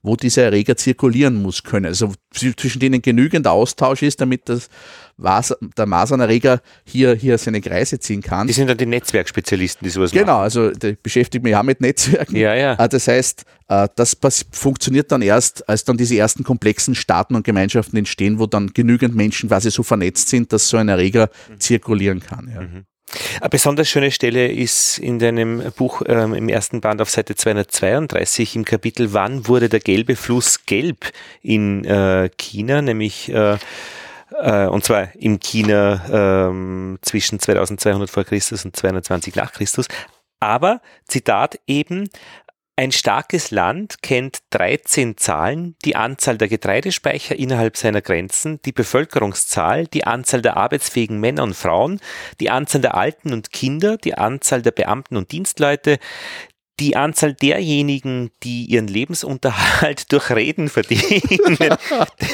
wo dieser Erreger zirkulieren muss können. Also zwischen denen genügend Austausch ist, damit das Was der Masernerreger hier, hier seine Kreise ziehen kann. Die sind dann die Netzwerkspezialisten, die sowas genau, machen. Genau, also die beschäftigt mich ja mit Netzwerken. Ja, ja. Ah, das heißt, äh, das funktioniert dann erst, als dann diese ersten komplexen Staaten und Gemeinschaften entstehen, wo dann genügend Menschen quasi so vernetzt sind, dass so ein Erreger zirkulieren kann. Ja. Mhm. Eine besonders schöne Stelle ist in deinem Buch ähm, im ersten Band auf Seite 232 im Kapitel Wann wurde der gelbe Fluss gelb in äh, China, nämlich äh, äh, und zwar im China ähm, zwischen 2200 vor Christus und 220 nach Christus. Aber, Zitat eben, ein starkes Land kennt 13 Zahlen, die Anzahl der Getreidespeicher innerhalb seiner Grenzen, die Bevölkerungszahl, die Anzahl der arbeitsfähigen Männer und Frauen, die Anzahl der Alten und Kinder, die Anzahl der Beamten und Dienstleute, die Anzahl derjenigen, die ihren Lebensunterhalt durch Reden verdienen.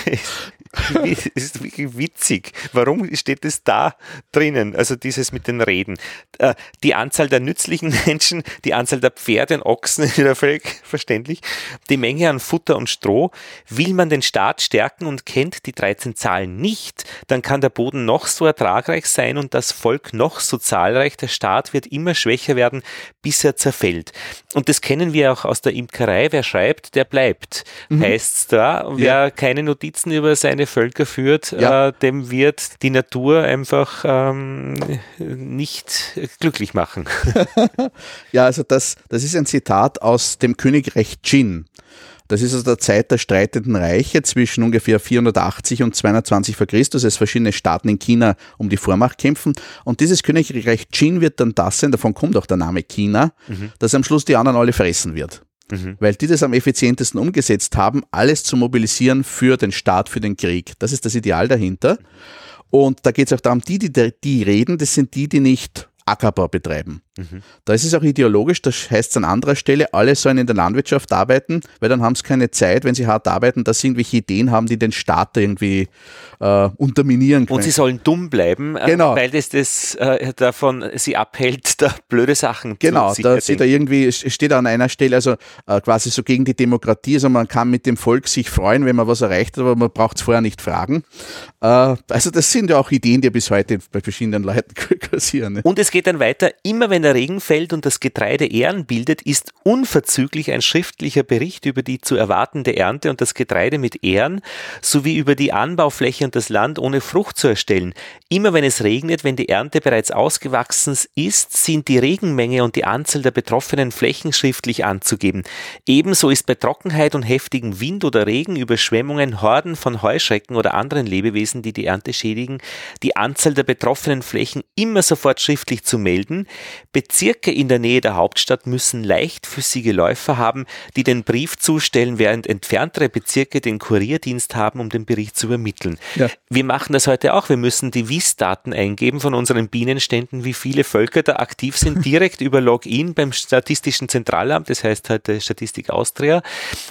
das ist wirklich witzig. Warum steht es da drinnen? Also dieses mit den Reden. Äh, die Anzahl der nützlichen Menschen, die Anzahl der Pferde und Ochsen ist wieder völlig verständlich. Die Menge an Futter und Stroh. Will man den Staat stärken und kennt die 13 Zahlen nicht, dann kann der Boden noch so ertragreich sein und das Volk noch so zahlreich. Der Staat wird immer schwächer werden, bis er zerfällt. Und das kennen wir auch aus der Imkerei. Wer schreibt, der bleibt. Mhm. Heißt da, wer ja. keine Notizen über seine rivale Völker führt, ja. äh, dem wird die Natur einfach ähm, nicht glücklich machen. ja, also das, das ist ein Zitat aus dem Königreich Jin. Das ist aus der Zeit der streitenden Reiche zwischen ungefähr 480 und 220 vor Christus, als verschiedene Staaten in China um die Vormacht kämpfen. Und dieses Königreich Qin wird dann das sein, davon kommt auch der Name China, mhm. dass am Schluss die anderen alle fressen wird. Mhm. Weil die das am effizientesten umgesetzt haben, alles zu mobilisieren für den Staat, für den Krieg. Das ist das Ideal dahinter. Und da geht es auch darum, die, die, die reden, das sind die, die nicht Ackerbau betreiben. Mhm. Da ist es auch ideologisch, das heißt es an anderer Stelle, alle sollen in der Landwirtschaft arbeiten, weil dann haben sie keine Zeit, wenn sie hart arbeiten, dass sie irgendwelche Ideen haben, die den Staat irgendwie äh, unterminieren können. Und sie sollen dumm bleiben, äh, genau. weil das, das äh, davon sie abhält, da blöde Sachen genau, zu Genau, da steht da irgendwie, steht an einer Stelle also äh, quasi so gegen die Demokratie, also man kann mit dem Volk sich freuen, wenn man was erreicht hat, aber man braucht es vorher nicht fragen. Äh, also das sind ja auch Ideen, die bis heute bei verschiedenen Leuten kursieren. Ne? Und es geht dann weiter, immer wenn der Regen fällt und das Getreide Ähren bildet, ist unverzüglich ein schriftlicher Bericht über die zu erwartende Ernte und das Getreide mit Ähren sowie über die Anbaufläche und das Land ohne Frucht zu erstellen. Immer wenn es regnet, wenn die Ernte bereits ausgewachsen ist, sind die Regenmenge und die Anzahl der betroffenen Flächen schriftlich anzugeben. Ebenso ist bei Trockenheit und heftigem Wind oder Regen, Überschwemmungen, Horden von Heuschrecken oder anderen Lebewesen, die die Ernte schädigen, die Anzahl der betroffenen Flächen immer sofort schriftlich zu melden. Bezirke in der Nähe der Hauptstadt müssen leichtfüßige Läufer haben, die den Brief zustellen, während entferntere Bezirke den Kurierdienst haben, um den Bericht zu übermitteln. Ja. Wir machen das heute auch. Wir müssen die Wies-Daten eingeben von unseren Bienenständen, wie viele Völker da aktiv sind, direkt über Login beim Statistischen Zentralamt, das heißt heute Statistik Austria.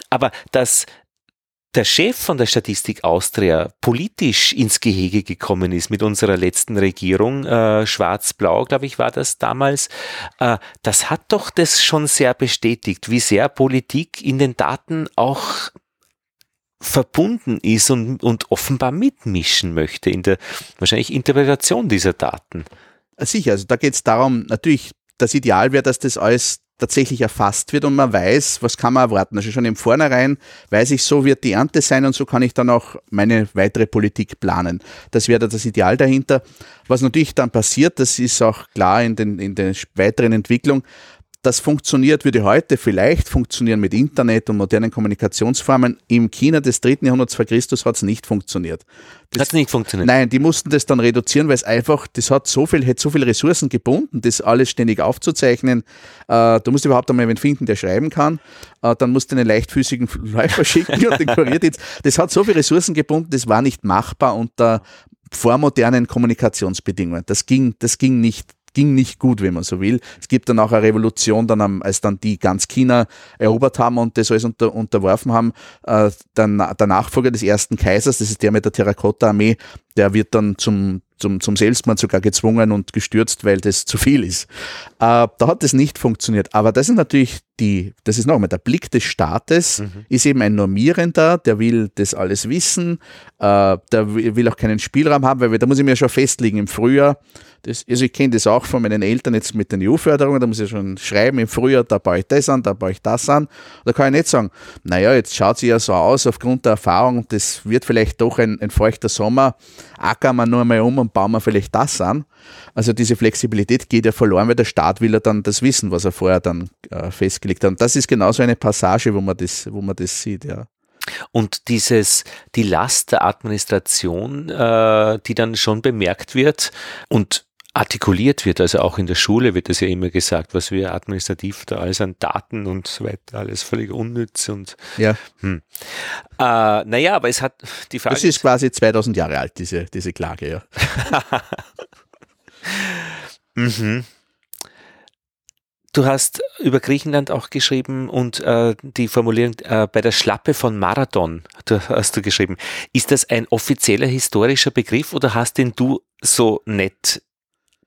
Aber das der Chef von der Statistik Austria politisch ins Gehege gekommen ist mit unserer letzten Regierung, äh, schwarz-blau, glaube ich, war das damals, äh, das hat doch das schon sehr bestätigt, wie sehr Politik in den Daten auch verbunden ist und, und offenbar mitmischen möchte in der wahrscheinlich Interpretation dieser Daten. Sicher, also da geht es darum, natürlich, das Ideal wäre, dass das alles tatsächlich erfasst wird und man weiß, was kann man erwarten. Also schon im Vornherein weiß ich, so wird die Ernte sein und so kann ich dann auch meine weitere Politik planen. Das wäre das Ideal dahinter. Was natürlich dann passiert, das ist auch klar in, den, in der weiteren Entwicklung, das funktioniert, würde heute vielleicht funktionieren mit Internet und modernen Kommunikationsformen. Im China des dritten Jahrhunderts vor Christus hat es nicht funktioniert. Hat es nicht funktioniert? Nein, die mussten das dann reduzieren, weil es einfach, das hat so viel, hätte so viele Ressourcen gebunden, das alles ständig aufzuzeichnen. Äh, du musst überhaupt einmal jemanden finden, der schreiben kann. Äh, dann musst du einen leichtfüßigen Läufer schicken und den Kurierdienst. Das hat so viele Ressourcen gebunden, das war nicht machbar unter vormodernen Kommunikationsbedingungen. Das ging, das ging nicht ging nicht gut, wenn man so will. Es gibt dann auch eine Revolution, dann, als dann die ganz China erobert haben und das alles unter, unterworfen haben. Äh, dann, der Nachfolger des ersten Kaisers, das ist der mit der Terrakotta-Armee, der wird dann zum, zum, zum Selbstmord sogar gezwungen und gestürzt, weil das zu viel ist. Äh, da hat das nicht funktioniert. Aber das ist natürlich die, das ist nochmal, der Blick des Staates mhm. ist eben ein Normierender, der will das alles wissen, äh, der will auch keinen Spielraum haben, weil da muss ich mir schon festlegen im Frühjahr, das, also ich kenne das auch von meinen Eltern jetzt mit den EU-Förderungen, da muss ich schon schreiben, im Frühjahr, da baue ich das an, da baue ich das an. Da kann ich nicht sagen, naja, jetzt schaut sie ja so aus aufgrund der Erfahrung, das wird vielleicht doch ein, ein feuchter Sommer, ackern wir nur mal um und bauen wir vielleicht das an. Also diese Flexibilität geht ja verloren, weil der Staat will ja dann das wissen, was er vorher dann äh, festgelegt hat. Und das ist genauso eine Passage, wo man das, wo man das sieht, ja. Und dieses, die Last der Administration, äh, die dann schon bemerkt wird und artikuliert wird, also auch in der Schule wird das ja immer gesagt, was wir administrativ da alles an Daten und so weiter, alles völlig unnütz und ja. Hm. Äh, naja, aber es hat die Frage. Das ist quasi 2000 Jahre alt, diese, diese Klage, ja. mhm. Du hast über Griechenland auch geschrieben und äh, die Formulierung äh, bei der Schlappe von Marathon hast du geschrieben. Ist das ein offizieller historischer Begriff oder hast den du so nett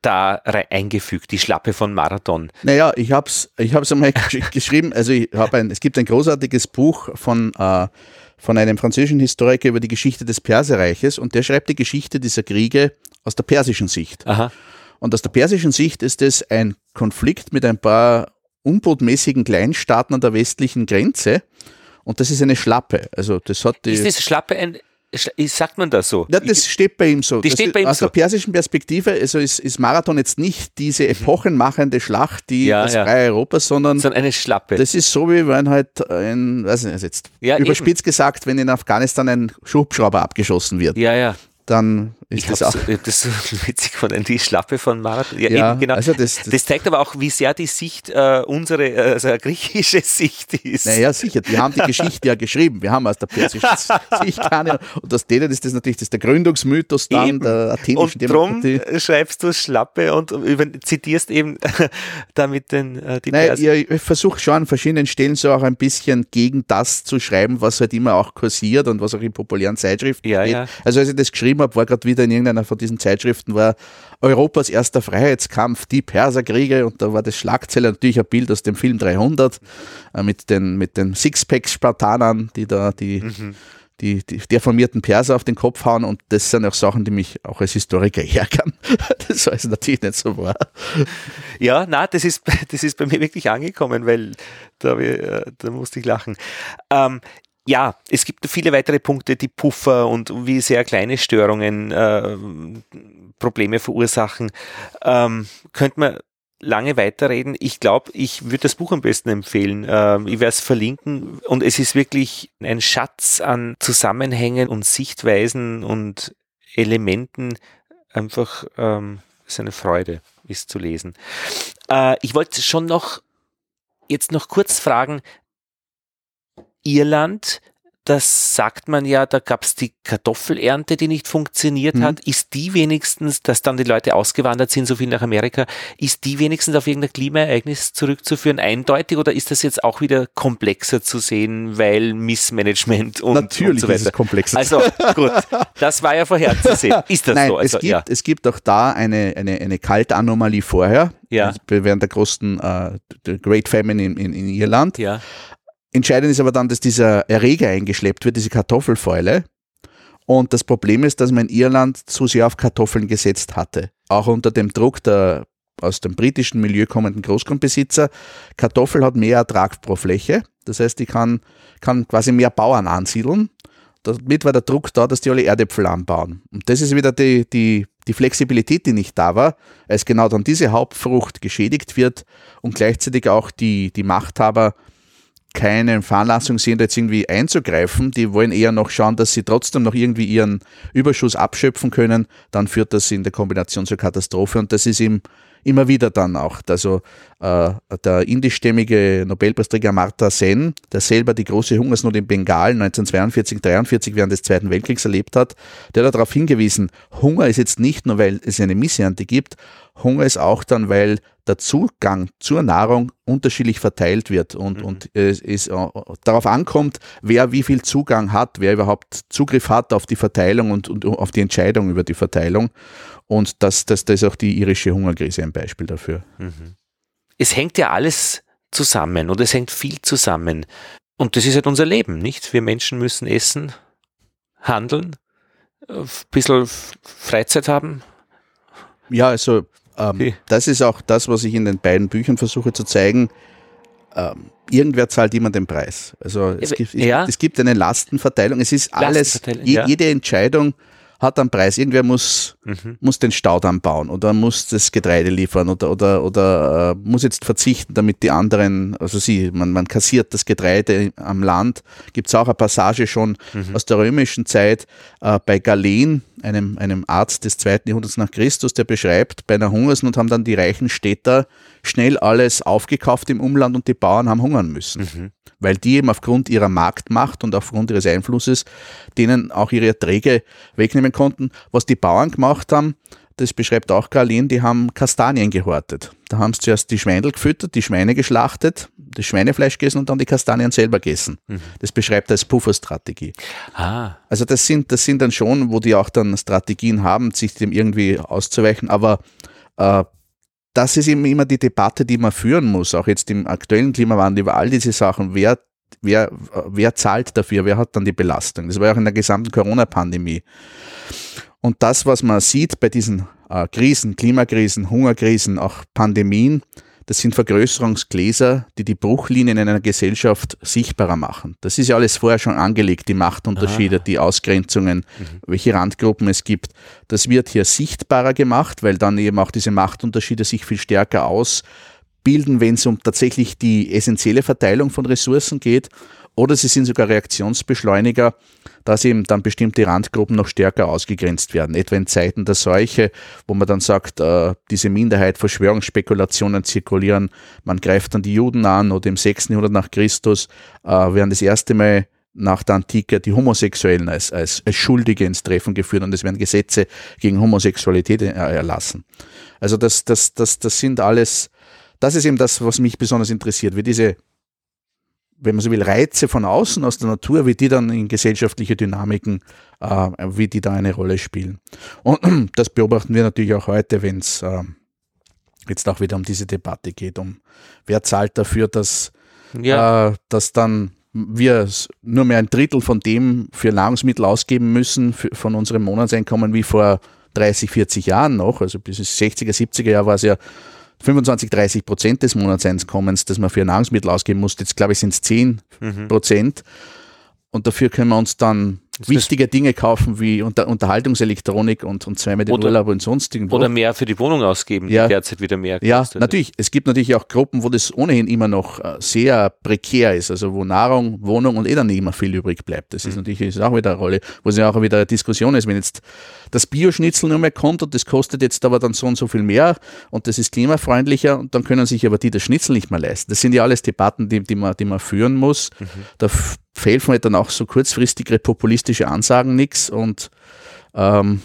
da eingefügt, die Schlappe von Marathon? Naja, ich habe es ich hab's einmal geschrieben. Also ich ein, es gibt ein großartiges Buch von, äh, von einem französischen Historiker über die Geschichte des Perserreiches und der schreibt die Geschichte dieser Kriege aus der persischen Sicht. Aha. Und aus der persischen Sicht ist es ein Konflikt mit ein paar unbotmäßigen Kleinstaaten an der westlichen Grenze. Und das ist eine Schlappe. Also das hat die ist das Schlappe ein sagt man das so? Ja, das ich, steht bei ihm so. Das steht bei ihm aus so. der persischen Perspektive also ist, ist Marathon jetzt nicht diese epochenmachende Schlacht, die ja, das ja. freie Europa, sondern, sondern eine Schlappe. Das ist so, wie wenn halt ein, weiß nicht, also jetzt ja, überspitzt eben. gesagt, wenn in Afghanistan ein Schubschrauber abgeschossen wird. Ja, ja dann ist ich das auch. Das so witzig von die Schlappe von Marathon. Ja, ja eben, genau. Also das, das, das, zeigt aber auch, wie sehr die Sicht, äh, unsere, äh, also griechische Sicht ist. Naja, sicher. Wir haben die Geschichte ja geschrieben. Wir haben aus der persischen Sicht keine. Und aus denen ist das natürlich das der Gründungsmythos dann eben. der athenischen und Demokratie. Drum schreibst du Schlappe und über, zitierst eben damit den, äh, die naja, Ich, ich versuche schon an verschiedenen Stellen so auch ein bisschen gegen das zu schreiben, was halt immer auch kursiert und was auch in populären Zeitschriften ja, steht. Ja. Also als ich das geschrieben habe, war gerade wieder in irgendeiner von diesen Zeitschriften, war Europas erster Freiheitskampf, die Perserkriege und da war das Schlagzeile natürlich ein Bild aus dem Film 300 äh, mit den, mit den Sixpack-Spartanern, die da die, mhm. die, die deformierten Perser auf den Kopf hauen und das sind auch Sachen, die mich auch als Historiker ärgern. das soll es natürlich nicht so wahr. Ja, na, das ist, das ist bei mir wirklich angekommen, weil da, äh, da musste ich lachen. Ähm, ja, es gibt viele weitere Punkte, die Puffer und wie sehr kleine Störungen äh, Probleme verursachen. Ähm, könnte man lange weiterreden. Ich glaube, ich würde das Buch am besten empfehlen. Ähm, ich werde es verlinken und es ist wirklich ein Schatz an Zusammenhängen und Sichtweisen und Elementen. Einfach ähm, ist eine Freude, ist zu lesen. Äh, ich wollte schon noch jetzt noch kurz fragen, Irland, das sagt man ja, da gab es die Kartoffelernte, die nicht funktioniert mhm. hat. Ist die wenigstens, dass dann die Leute ausgewandert sind, so viel nach Amerika, ist die wenigstens auf irgendein Klimaereignis zurückzuführen, eindeutig, oder ist das jetzt auch wieder komplexer zu sehen, weil Missmanagement und, Natürlich und so weiter? Ist es komplexer. Also gut, das war ja vorherzusehen. Ist das Nein, so? Also, es, gibt, ja. es gibt auch da eine, eine, eine Kaltanomalie vorher, ja. Also während der großen uh, Great Famine in, in, in Irland. Ja. Entscheidend ist aber dann, dass dieser Erreger eingeschleppt wird, diese Kartoffelfäule. Und das Problem ist, dass man in Irland zu sehr auf Kartoffeln gesetzt hatte. Auch unter dem Druck der aus dem britischen Milieu kommenden Großgrundbesitzer. Kartoffel hat mehr Ertrag pro Fläche. Das heißt, die kann, kann quasi mehr Bauern ansiedeln. Damit war der Druck da, dass die alle Erdäpfel anbauen. Und das ist wieder die, die, die Flexibilität, die nicht da war, als genau dann diese Hauptfrucht geschädigt wird und gleichzeitig auch die, die Machthaber keine Veranlassung sehen, da jetzt irgendwie einzugreifen. Die wollen eher noch schauen, dass sie trotzdem noch irgendwie ihren Überschuss abschöpfen können. Dann führt das in der Kombination zur Katastrophe und das ist ihm immer wieder dann auch. Also äh, der indischstämmige Nobelpreisträger Martha Sen, der selber die große Hungersnot in Bengal 1942, 43 während des Zweiten Weltkriegs erlebt hat, der hat darauf hingewiesen, Hunger ist jetzt nicht nur, weil es eine Missernte gibt, Hunger ist auch dann, weil der Zugang zur Nahrung unterschiedlich verteilt wird und, mhm. und es, es äh, darauf ankommt, wer wie viel Zugang hat, wer überhaupt Zugriff hat auf die Verteilung und, und auf die Entscheidung über die Verteilung. Und das, das, das ist auch die irische Hungerkrise ein Beispiel dafür. Mhm. Es hängt ja alles zusammen und es hängt viel zusammen. Und das ist halt unser Leben, nicht? Wir Menschen müssen essen, handeln, ein äh, bisschen Freizeit haben. Ja, also ähm, okay. Das ist auch das, was ich in den beiden Büchern versuche zu zeigen. Ähm, irgendwer zahlt immer den Preis. Also es gibt, ja. es gibt eine Lastenverteilung. Es ist alles, je, ja. jede Entscheidung hat einen Preis. Irgendwer muss, mhm. muss den Staudamm bauen oder muss das Getreide liefern oder, oder, oder äh, muss jetzt verzichten, damit die anderen, also sie, man, man kassiert das Getreide am Land. Gibt es auch eine Passage schon mhm. aus der römischen Zeit äh, bei Galen, einem, einem Arzt des zweiten Jahrhunderts nach Christus, der beschreibt, bei einer Hungersnot haben dann die reichen Städter schnell alles aufgekauft im Umland und die Bauern haben hungern müssen. Mhm. Weil die eben aufgrund ihrer Marktmacht und aufgrund ihres Einflusses denen auch ihre Erträge wegnehmen konnten. Was die Bauern gemacht haben, das beschreibt auch Karlin, die haben Kastanien gehortet. Da haben sie zuerst die Schweindel gefüttert, die Schweine geschlachtet, das Schweinefleisch gegessen und dann die Kastanien selber gegessen. Mhm. Das beschreibt er als Pufferstrategie. Ah. Also das sind, das sind dann schon, wo die auch dann Strategien haben, sich dem irgendwie auszuweichen, aber äh, das ist eben immer die Debatte, die man führen muss, auch jetzt im aktuellen Klimawandel über all diese Sachen. Wer, wer, wer zahlt dafür? Wer hat dann die Belastung? Das war auch in der gesamten Corona-Pandemie. Und das, was man sieht bei diesen äh, Krisen, Klimakrisen, Hungerkrisen, auch Pandemien, das sind Vergrößerungsgläser, die die Bruchlinien in einer Gesellschaft sichtbarer machen. Das ist ja alles vorher schon angelegt, die Machtunterschiede, ah. die Ausgrenzungen, mhm. welche Randgruppen es gibt. Das wird hier sichtbarer gemacht, weil dann eben auch diese Machtunterschiede sich viel stärker ausbilden, wenn es um tatsächlich die essentielle Verteilung von Ressourcen geht. Oder sie sind sogar Reaktionsbeschleuniger, dass eben dann bestimmte Randgruppen noch stärker ausgegrenzt werden. Etwa in Zeiten der Seuche, wo man dann sagt, äh, diese Minderheit, Verschwörungsspekulationen zirkulieren, man greift dann die Juden an oder im 6. Jahrhundert nach Christus äh, werden das erste Mal nach der Antike die Homosexuellen als, als, als Schuldige ins Treffen geführt und es werden Gesetze gegen Homosexualität erlassen. Also das, das, das, das sind alles, das ist eben das, was mich besonders interessiert, wie diese wenn man so will, Reize von außen aus der Natur, wie die dann in gesellschaftliche Dynamiken, äh, wie die da eine Rolle spielen. Und das beobachten wir natürlich auch heute, wenn es äh, jetzt auch wieder um diese Debatte geht, um wer zahlt dafür, dass, ja. äh, dass dann wir nur mehr ein Drittel von dem für Nahrungsmittel ausgeben müssen, für, von unserem Monatseinkommen wie vor 30, 40 Jahren noch. Also bis 60er, 70er Jahr war es ja 25, 30 Prozent des Monatseinkommens, das man für Nahrungsmittel ausgeben muss. Jetzt glaube ich sind es 10 mhm. Prozent. Und dafür können wir uns dann wichtige Dinge kaufen wie Unter Unterhaltungselektronik und, und zweimal den oder, Urlaub und sonst irgendwo. Oder mehr für die Wohnung ausgeben, ja. die derzeit wieder mehr kostet. Ja, natürlich. Es gibt natürlich auch Gruppen, wo das ohnehin immer noch äh, sehr prekär ist, also wo Nahrung, Wohnung und eh dann nicht immer viel übrig bleibt. Das ist mhm. natürlich ist auch wieder eine Rolle, wo es ja auch wieder eine Diskussion ist, wenn jetzt das Bioschnitzel nur mehr kommt und das kostet jetzt aber dann so und so viel mehr und das ist klimafreundlicher und dann können sich aber die das Schnitzel nicht mehr leisten. Das sind ja alles Debatten, die, die, man, die man führen muss. Mhm. Da helfen halt dann auch so kurzfristigere populistische Ansagen nichts und ähm,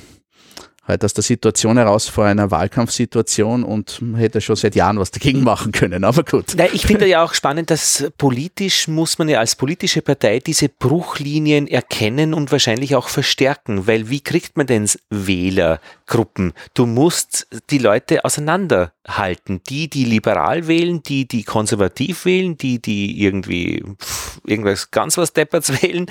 halt aus der Situation heraus vor einer Wahlkampfsituation und hätte schon seit Jahren was dagegen machen können, aber gut. Na, ich finde ja auch spannend, dass politisch muss man ja als politische Partei diese Bruchlinien erkennen und wahrscheinlich auch verstärken, weil wie kriegt man denn Wählergruppen? Du musst die Leute auseinanderhalten, die, die liberal wählen, die, die konservativ wählen, die, die irgendwie pff, irgendwas ganz was Depperts wählen.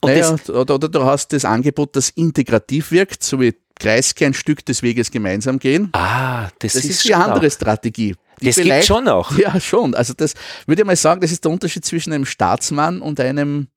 Und naja, oder, oder, du hast das Angebot, das integrativ wirkt, so wie Kreisky ein Stück des Weges gemeinsam gehen. Ah, das, das ist, ist die andere auch. Strategie. Die das gibt schon auch. Ja, schon. Also das würde ich mal sagen, das ist der Unterschied zwischen einem Staatsmann und einem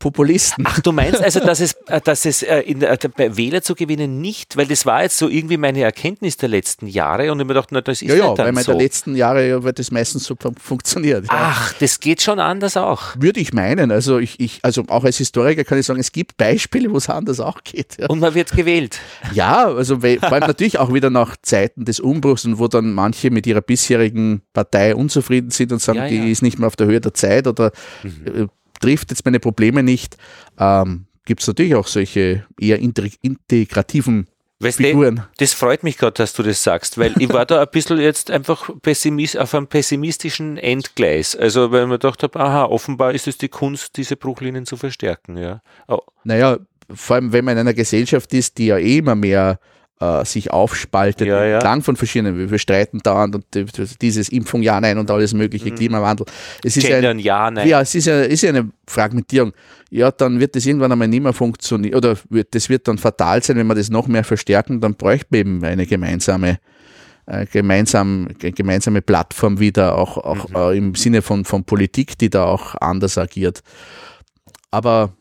Populisten. Ach, du meinst also, dass es, äh, dass es äh, in, bei Wähler zu gewinnen nicht, weil das war jetzt so irgendwie meine Erkenntnis der letzten Jahre und ich mir dachte, na, das ist ja, ja, weil man so. der letzten Jahre wird das meistens so funktioniert. Ja. Ach, das geht schon anders auch. Würde ich meinen. Also ich, ich, also auch als Historiker kann ich sagen, es gibt Beispiele, wo es anders auch geht. Ja. Und man wird gewählt. Ja, also weil, vor allem natürlich auch wieder nach Zeiten des Umbruchs und wo dann manche mit ihrer bisherigen Partei unzufrieden sind und sagen, ja, die ist nicht mehr auf der Höhe der Zeit oder mhm. Trifft jetzt meine Probleme nicht, ähm, gibt es natürlich auch solche eher integrativen Weißt Figuren. Du, das freut mich gerade, dass du das sagst, weil ich war da ein bisschen jetzt einfach pessimist, auf einem pessimistischen Endgleis. Also, weil man gedacht habe, aha, offenbar ist es die Kunst, diese Bruchlinien zu verstärken. Ja. Oh. Naja, vor allem, wenn man in einer Gesellschaft ist, die ja eh immer mehr äh, sich aufspaltet, ja, ja. entlang von verschiedenen, wir streiten dauernd und dieses Impfung ja, nein und alles mögliche, mhm. Klimawandel. Es ist Gendern, ein, ja, nein. Ja, es ist ja, ist ja eine Fragmentierung. Ja, dann wird das irgendwann einmal nicht mehr funktionieren oder wird, das wird dann fatal sein, wenn wir das noch mehr verstärken, dann bräuchte man eben eine gemeinsame äh, gemeinsam, gemeinsame Plattform wieder, auch, auch mhm. äh, im Sinne von, von Politik, die da auch anders agiert. Aber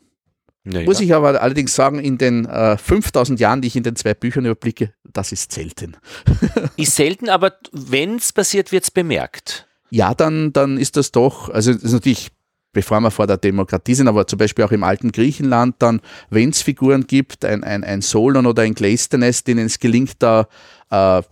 ja, Muss ich aber allerdings sagen, in den äh, 5000 Jahren, die ich in den zwei Büchern überblicke, das ist selten. ist selten, aber wenn es passiert, wird es bemerkt. Ja, dann, dann ist das doch, also das ist natürlich, bevor wir vor der Demokratie sind, aber zum Beispiel auch im alten Griechenland, dann, wenn es Figuren gibt, ein, ein, ein Solon oder ein Cleisthenes, denen es gelingt, da äh,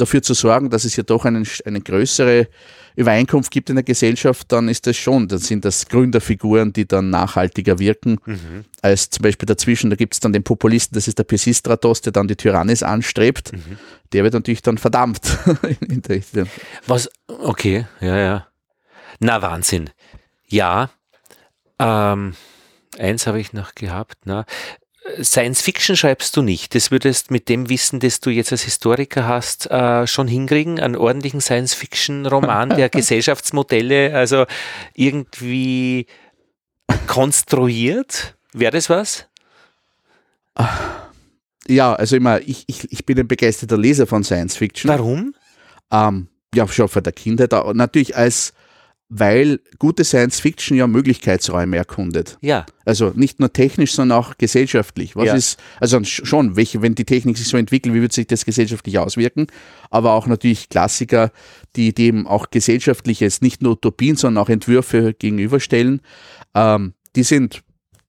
dafür zu sorgen, dass es ja doch einen, eine größere Übereinkunft gibt in der Gesellschaft, dann ist das schon, dann sind das Gründerfiguren, die dann nachhaltiger wirken, mhm. als zum Beispiel dazwischen, da gibt es dann den Populisten, das ist der Pisistratos, der dann die Tyrannis anstrebt, mhm. der wird natürlich dann verdammt. Was, okay, ja, ja. Na, Wahnsinn. Ja, ähm, eins habe ich noch gehabt. Na, Science Fiction schreibst du nicht. Das würdest mit dem Wissen, das du jetzt als Historiker hast, äh, schon hinkriegen. Einen ordentlichen Science Fiction Roman, der Gesellschaftsmodelle also irgendwie konstruiert. Wäre das was? Ja, also immer, ich, ich, ich bin ein begeisterter Leser von Science Fiction. Warum? Ähm, ja, schon von der Kindheit, natürlich als weil gute Science Fiction ja Möglichkeitsräume erkundet. Ja. Also nicht nur technisch, sondern auch gesellschaftlich. Was Ja. ist, also schon, welche, wenn die Technik sich so entwickelt, wie wird sich das gesellschaftlich auswirken? Aber auch natürlich Klassiker, die dem auch gesellschaftliches, nicht nur Utopien, sondern auch Entwürfe gegenüberstellen. Ähm, die sind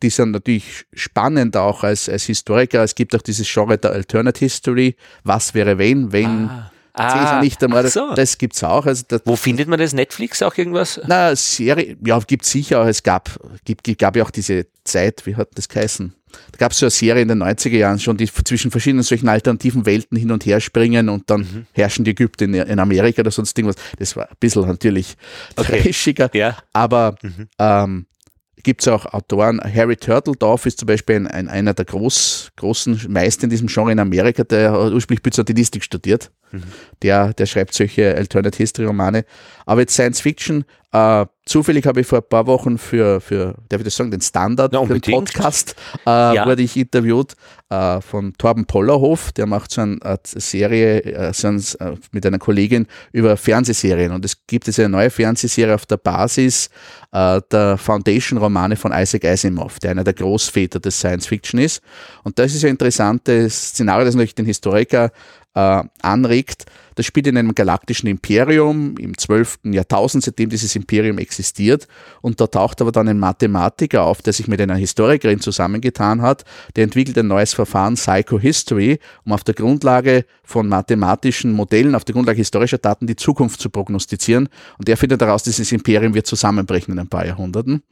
die sind natürlich spannend auch als, als Historiker. Es gibt auch dieses Genre der Alternate History. Was wäre wenn, wenn Ah. Caesar nicht einmal, ach so. das gibt's auch. Also das, Wo findet man das? Netflix auch irgendwas? na, Serie, ja, gibt sicher auch. Es gab, gibt, gab ja auch diese Zeit, wie hat das geheißen? Da gab es so eine Serie in den 90er Jahren schon, die zwischen verschiedenen solchen alternativen Welten hin und her springen und dann Mhm. herrschen die Ägypter in, in Amerika oder sonst irgendwas. Das war ein bisschen natürlich Okay. trashiger. Ja. Aber ähm, gibt es auch Autoren, Harry Turtledorf ist zum Beispiel ein, ein, einer der groß, großen Meister in diesem Genre in Amerika, der ursprünglich Byzantinistik studiert. Der, der schreibt solche Alternate History Romane. Aber jetzt Science Fiction, äh, zufällig habe ich vor ein paar Wochen für, für darf ich das sagen, den Standard, Na, für den. Podcast, äh, Ja. wurde ich interviewt äh, von Torben Pollerhof, der macht so eine Art Serie äh, so ein, äh, mit einer Kollegin über Fernsehserien. Und es gibt jetzt eine neue Fernsehserie auf der Basis äh, der Foundation-Romane von Isaac Asimov, der einer der Großväter des Science Fiction ist. Und das ist ein interessantes Szenario, das natürlich den Historiker äh, anregt. Das spielt in einem galaktischen Imperium im 12. Jahrtausend, seitdem dieses Imperium existiert. Und da taucht aber dann ein Mathematiker auf, der sich mit einer Historikerin zusammengetan hat. Der entwickelt ein neues Verfahren, Psychohistory, um auf der Grundlage von mathematischen Modellen, auf der Grundlage historischer Daten die Zukunft zu prognostizieren. Und er findet daraus, dieses Imperium wird zusammenbrechen in ein paar Jahrhunderten.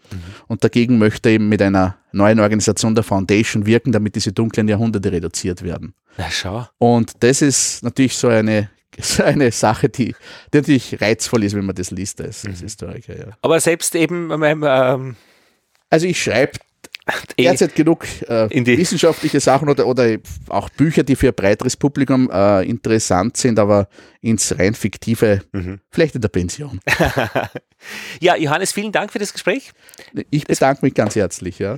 Und dagegen möchte er eben mit einer neuen Organisation der Foundation wirken, damit diese dunklen Jahrhunderte reduziert werden. Na schau. Und das ist natürlich so eine, so eine Sache, die, die natürlich reizvoll ist, wenn man das liest als, als Historiker. Ja. Aber selbst eben ähm, ähm, Also ich schreibe eh, derzeit genug äh, wissenschaftliche Sachen oder, oder auch Bücher, die für ein breiteres Publikum äh, interessant sind, aber ins rein fiktive, Mhm. vielleicht in der Pension. ja, Johannes, vielen Dank für das Gespräch. Ich bedanke mich ganz herzlich. Ja.